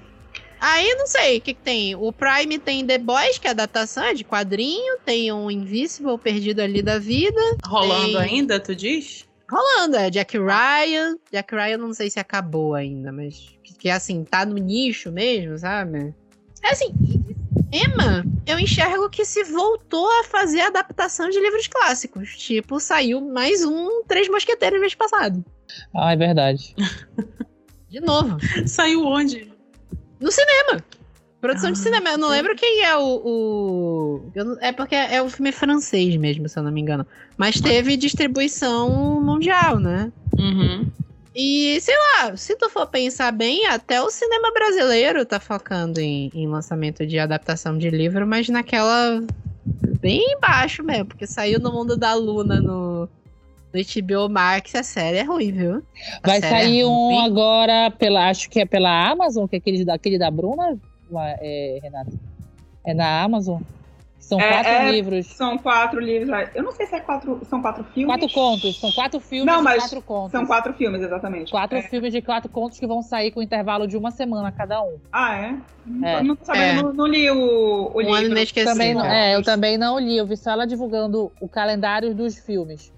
Aí, não sei, o que, que tem? O Prime tem The Boys, que é adaptação, é de quadrinho. Tem um Invisible perdido ali da vida. Rolando Tem. ainda, tu diz? rolando. É Jack Ryan. Jack Ryan não sei se acabou ainda, mas que, que assim, tá no nicho mesmo, sabe? É assim, Emma, eu enxergo que se voltou a fazer adaptação de livros clássicos. Tipo, saiu mais um Três Mosqueteiros no mês passado. Ah, é verdade. De novo. Saiu onde? No cinema. Produção de Ah, cinema. Eu não lembro quem é o. o- eu não- é porque é o filme francês mesmo, se eu não me engano. Mas teve distribuição mundial, né? Uhum. E, sei lá, se tu for pensar bem, até o cinema brasileiro tá focando em, em lançamento de adaptação de livro, mas naquela. bem baixo mesmo, porque saiu no mundo da Luna no, no HBO Max, a série é ruim, viu? A Vai é sair um ruim. agora pela, acho que é pela Amazon, que é aquele, da- aquele da Bruna, Lá, é, Renata. É na Amazon. São É, quatro é- livros. São quatro livros. Eu não sei se é quatro. São quatro filmes. Quatro contos. São quatro filmes Não, de mas quatro contos. São quatro filmes, exatamente. Quatro É. filmes de quatro contos que vão sair com intervalo de uma semana cada um. Ah, é? Não, É. não, sabendo, É. não, não li o, o Um ano livro. inesquecível. Também não- é, eu também não li. Eu vi só ela divulgando o calendário dos filmes.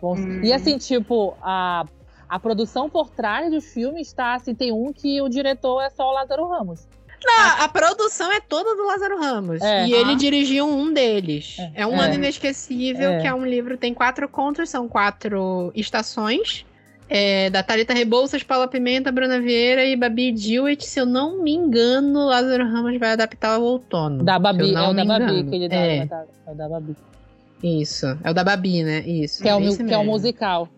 Bom, Hum. E assim, tipo, a, a produção por trás dos filmes tá assim, tem um que o diretor é só o Lázaro Ramos. Não, a produção é toda do Lázaro Ramos. É. E ele dirigiu um deles. É. É, um É. ano inesquecível, É. que é um livro, tem quatro contos, são quatro estações. É, da Thalita Rebouças, Paula Pimenta, Bruna Vieira e Babi Dewitt. Se eu não me engano, Lázaro Ramos vai adaptar ao outono. Da Babi, é o da me Babi engano. que ele dá. É, tá- É o da Babi. isso. É o da Babi, né? Isso. Que é, o, que é mesmo. musical.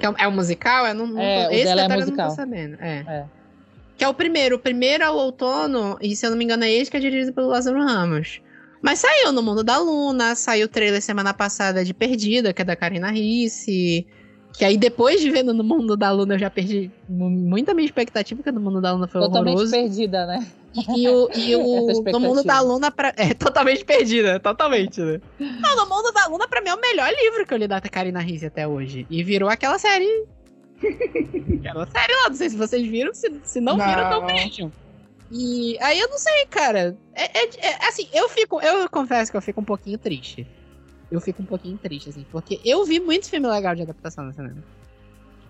Que é, um- é um musical? Eu não, não É, tô- o esse dela é detalhe eu musical. não tô sabendo. É. Que é o primeiro. O primeiro é o outono, e se eu não me engano é esse que é dirigido pelo Lázaro Ramos. Mas saiu no Mundo da Luna, saiu o trailer semana passada de Perdida, que é da Karina Risse. Que aí depois de vendo no Mundo da Luna eu já perdi mu- muita minha expectativa, porque no Mundo da Luna foi Totalmente horroroso. perdida, né? E o, e o no Mundo da Luna pra... é totalmente perdida, totalmente, né? Não, no Mundo da Luna pra mim é o melhor livro que eu li da Karina Risse até hoje. E virou aquela série. Aquela série lá, não sei se vocês viram, se, se não, viram, então Não. vejam. E aí eu não sei, cara. É, é- é- assim, eu fico. Eu confesso que eu fico um pouquinho triste. Eu fico um pouquinho triste, assim, porque eu vi muito filme legal de adaptação no cinema.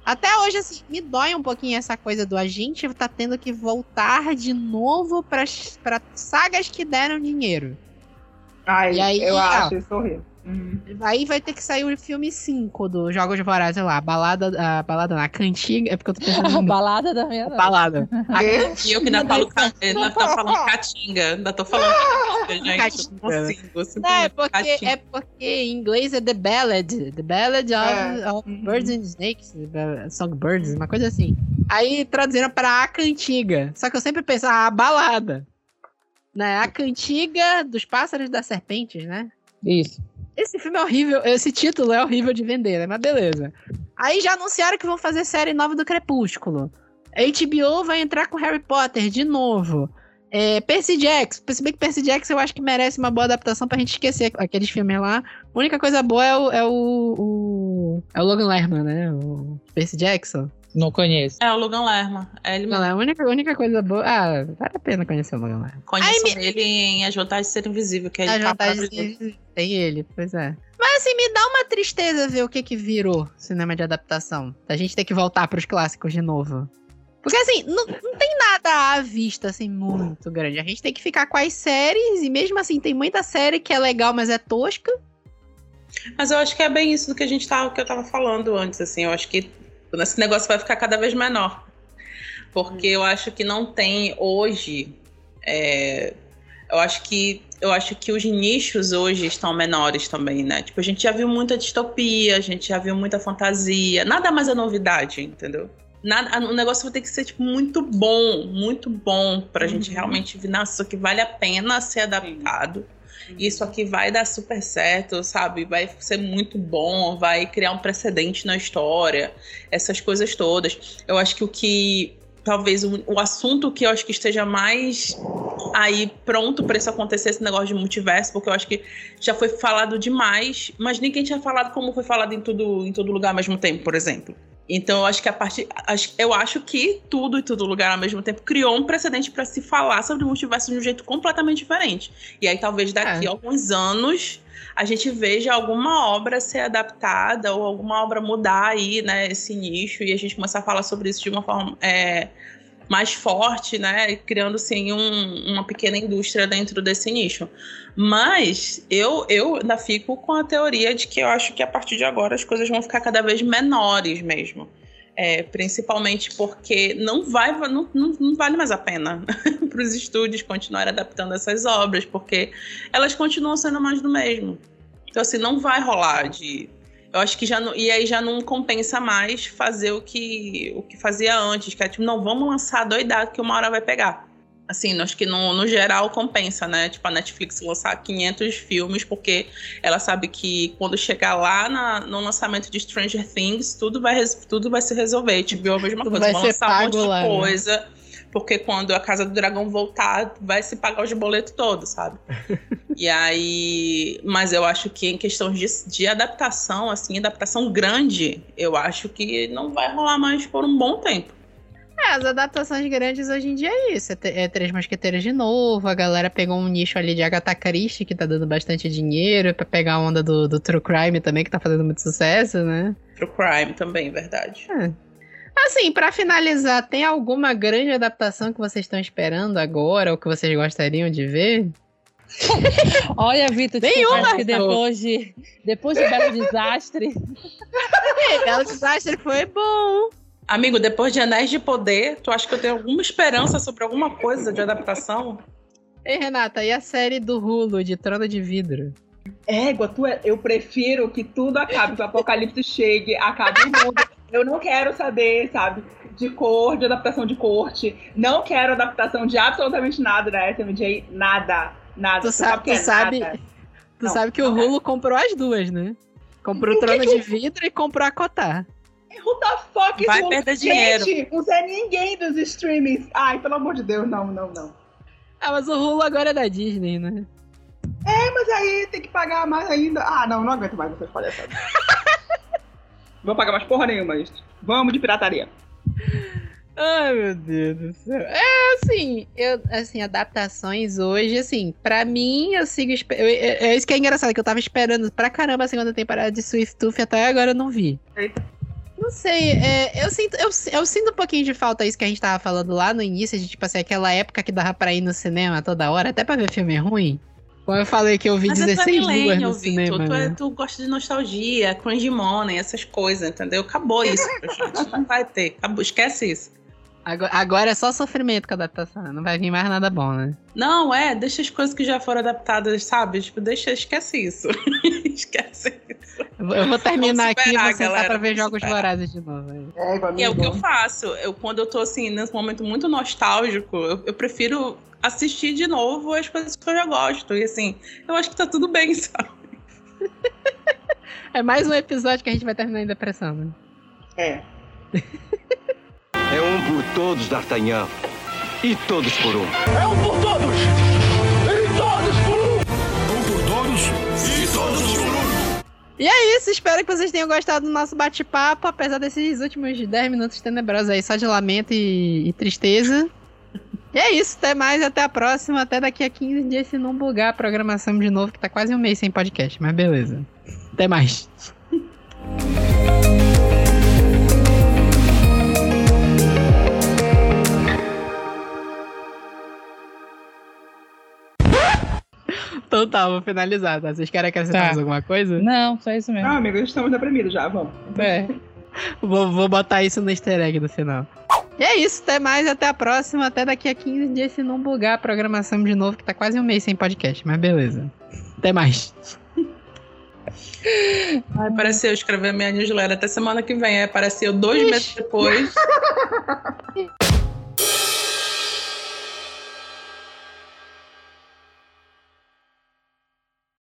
Até hoje, assim, me dói um pouquinho essa coisa do a gente tá tendo que voltar de novo pra, pra sagas que deram dinheiro. Ai, E aí, eu ah. acho isso horrível. Uhum. Aí vai ter que sair o filme 5 do Jogos de Vorazes, sei lá, a balada, a balada na cantiga, é porque eu tô pensando A balada da minha balada. E eu que ainda falo, ainda tô falando catinga. Ainda tô falando catinga, gente. Não consigo, Não, é porque, catinga. é porque em inglês é The Ballad. The Ballad of, É. of Uhum. Birds and Snakes. Songbirds, uma coisa assim. Aí traduziram pra A Cantiga. Só que eu sempre penso, ah, a balada. Né? A Cantiga dos Pássaros das Serpentes, né? Isso. Esse filme é horrível, esse título é horrível de vender, né? Mas beleza. Aí já anunciaram que vão fazer série nova do Crepúsculo. HBO vai entrar com Harry Potter de novo. É, Percy Jackson. Bem que Percy Jackson eu acho que merece uma boa adaptação pra gente esquecer aqueles filmes lá. A única coisa boa é o. É o, o- é o Logan Lerman, né? O Percy Jackson. Não conheço. É o Logan Lerman. É ele Não, mesmo. é a única, a única coisa boa. Ah, vale a pena conhecer o Logan Lerman. Conheço Ai, ele em As Vantagens de Ser Invisível, que é A de capa vantagem de- tem ele, pois é. Mas assim, me dá uma tristeza ver o que que virou cinema de adaptação. Da gente ter que voltar pros clássicos de novo. Porque assim, não, não tem nada à vista, assim, muito grande. A gente tem que ficar com as séries, e mesmo assim, tem muita série que é legal, mas é tosca. Mas eu acho que é bem isso do que a gente tava, que eu tava falando antes, assim. Eu acho que esse negócio vai ficar cada vez menor. Porque eu acho que não tem hoje. é, eu acho que eu acho que os nichos hoje estão menores também, né? Tipo, a gente já viu muita distopia, a gente já viu muita fantasia. Nada mais é novidade, entendeu? Nada, o negócio vai ter que ser tipo, muito bom, muito bom pra gente Uhum. realmente ver, nossa, isso aqui vale a pena ser adaptado. Isso aqui vai dar super certo, sabe? Vai ser muito bom, vai criar um precedente na história, essas coisas todas. Eu acho que o que talvez o, o assunto que eu acho que esteja mais aí pronto para isso acontecer esse negócio de multiverso, porque eu acho que já foi falado demais, mas ninguém tinha falado como foi falado em tudo em todo lugar ao mesmo tempo, por exemplo. Então eu acho que a partir. acho- Eu acho que tudo e todo lugar ao mesmo tempo criou um precedente pra se falar sobre o multiverso de um jeito completamente diferente. E aí talvez daqui É. a alguns anos a gente veja alguma obra ser adaptada ou alguma obra mudar aí, né, esse nicho e a gente começar a falar sobre isso de uma forma é, mais forte, né, criando assim um- uma pequena indústria dentro desse nicho. Mas eu, eu ainda fico com a teoria de que eu acho que a partir de agora as coisas vão ficar cada vez menores mesmo. É, principalmente porque não vai não, não, não vale mais a pena para os estúdios continuarem adaptando essas obras, porque elas continuam sendo mais do mesmo. Então, assim, não vai rolar de. Eu acho que já não. E aí já não compensa mais fazer o que, o que fazia antes, que é tipo, não, vamos lançar doidado que uma hora vai pegar. Assim, acho que no, no geral compensa, né? Tipo, a Netflix lançar 500 filmes, porque ela sabe que quando chegar lá na- no lançamento de Stranger Things, tudo vai, tudo vai se resolver. Tipo, a mesma coisa, vai vão lançar um monte de lá, né? Porque quando a Casa do Dragão voltar, vai se pagar os boletos todos, sabe? e aí. Mas eu acho que em questão de, de adaptação, assim, adaptação grande, eu acho que não vai rolar mais por um bom tempo. É, as adaptações grandes hoje em dia é isso. É, é Três Mosqueteiros de novo. A galera pegou um nicho ali de Agatha Christie, que tá dando bastante dinheiro. Pra pegar a onda do, do True Crime também, que tá fazendo muito sucesso, né? True Crime também, verdade. Assim, pra finalizar, tem alguma grande adaptação que vocês estão esperando agora? Ou que vocês gostariam de ver? Olha, Vitor, Nenhuma, que depois de, depois de Belo Desastre, Belo Desastre foi bom. Amigo, depois de Anéis de Poder, tu acha que eu tenho alguma esperança sobre alguma coisa de adaptação? Ei, Renata, e a série do Hulu, de Trono de Vidro? Égua, tu é- eu prefiro que tudo acabe, que o apocalipse chegue, acabe o mundo. Eu não quero saber, sabe, de cor, de adaptação de corte. Não quero adaptação de absolutamente nada da SMJ. Nada. Nada. Tu sabe- que é tu sabe- nada. Tu Não, sabe que o não é. Comprou as duas, né? Comprou o Trono de Vidro e comprou a Cotar. Who the fuck Vai perder Gente, dinheiro. não é ninguém dos streamings. Ai, pelo amor de Deus, não, não, não. Ah, mas o Hulu agora é da Disney, né? É, mas aí tem que pagar mais ainda. Ah, não, não aguento mais essas palhaçadas. Vou pagar mais porra nenhuma, isso. Vamos de pirataria. Ai, meu Deus do céu. É, assim, eu, assim, adaptações hoje, assim, pra mim, eu sigo. eu- É é isso que é engraçado, que eu tava esperando pra caramba a segunda temporada de Swift Tooth até agora eu não vi. Eita. Não sei, é, eu, sinto, eu, eu sinto um pouquinho de falta isso que a gente tava falando lá no início, de tipo assim, aquela época que dava pra ir no cinema toda hora, até pra ver filme ruim. Como eu falei que eu vi Mas é tu é 16 luas millennial, no Vitor. cinema. Tu, é- né? tu gosta de nostalgia, cringe money, essas coisas, entendeu? Acabou isso, gente. Não vai ter. Acabou. Esquece isso. Agora, agora é só sofrimento com a adaptação, não vai vir mais nada bom, né? Não, é, deixa as coisas que já foram adaptadas, sabe? Tipo, deixa, esquece isso. esquece isso. Eu vou- terminar aqui e vou sentar galera, pra ver Jogos superar. Vorazes de novo. aí. Égua, E é o que eu faço. Eu, quando eu tô assim, nesse momento muito nostálgico, eu, eu prefiro assistir de novo as coisas que eu já gosto. E assim, eu acho que tá tudo bem, sabe? É mais um episódio que a gente vai terminar em depressão, né? É. É um por todos, D'Artagnan. E todos por um. É um por todos! E todos por um! Um por todos e todos por um! E é isso, espero que vocês tenham gostado do nosso bate-papo, apesar desses últimos 10 minutos tenebrosos aí, só de lamento e, e tristeza. E é isso, até mais, até a próxima, até daqui a 15 dias, se não bugar a programação de novo, que tá quase um mês sem podcast, mas beleza. Até mais. Então tá, vou finalizar, tá? Vocês querem acrescentar Tá. mais alguma coisa? Não, só isso mesmo. Não, amigo, estamos deprimidos já, vamos. É. Vou, vou botar isso no easter egg no final. E é isso, até mais, até a próxima, até daqui a 15 dias, se não bugar a programação de novo, que tá quase um mês sem podcast, mas beleza. Até mais. Ai, pareceu eu escrever minha newsletter até semana que vem. É, pareceu dois meses depois.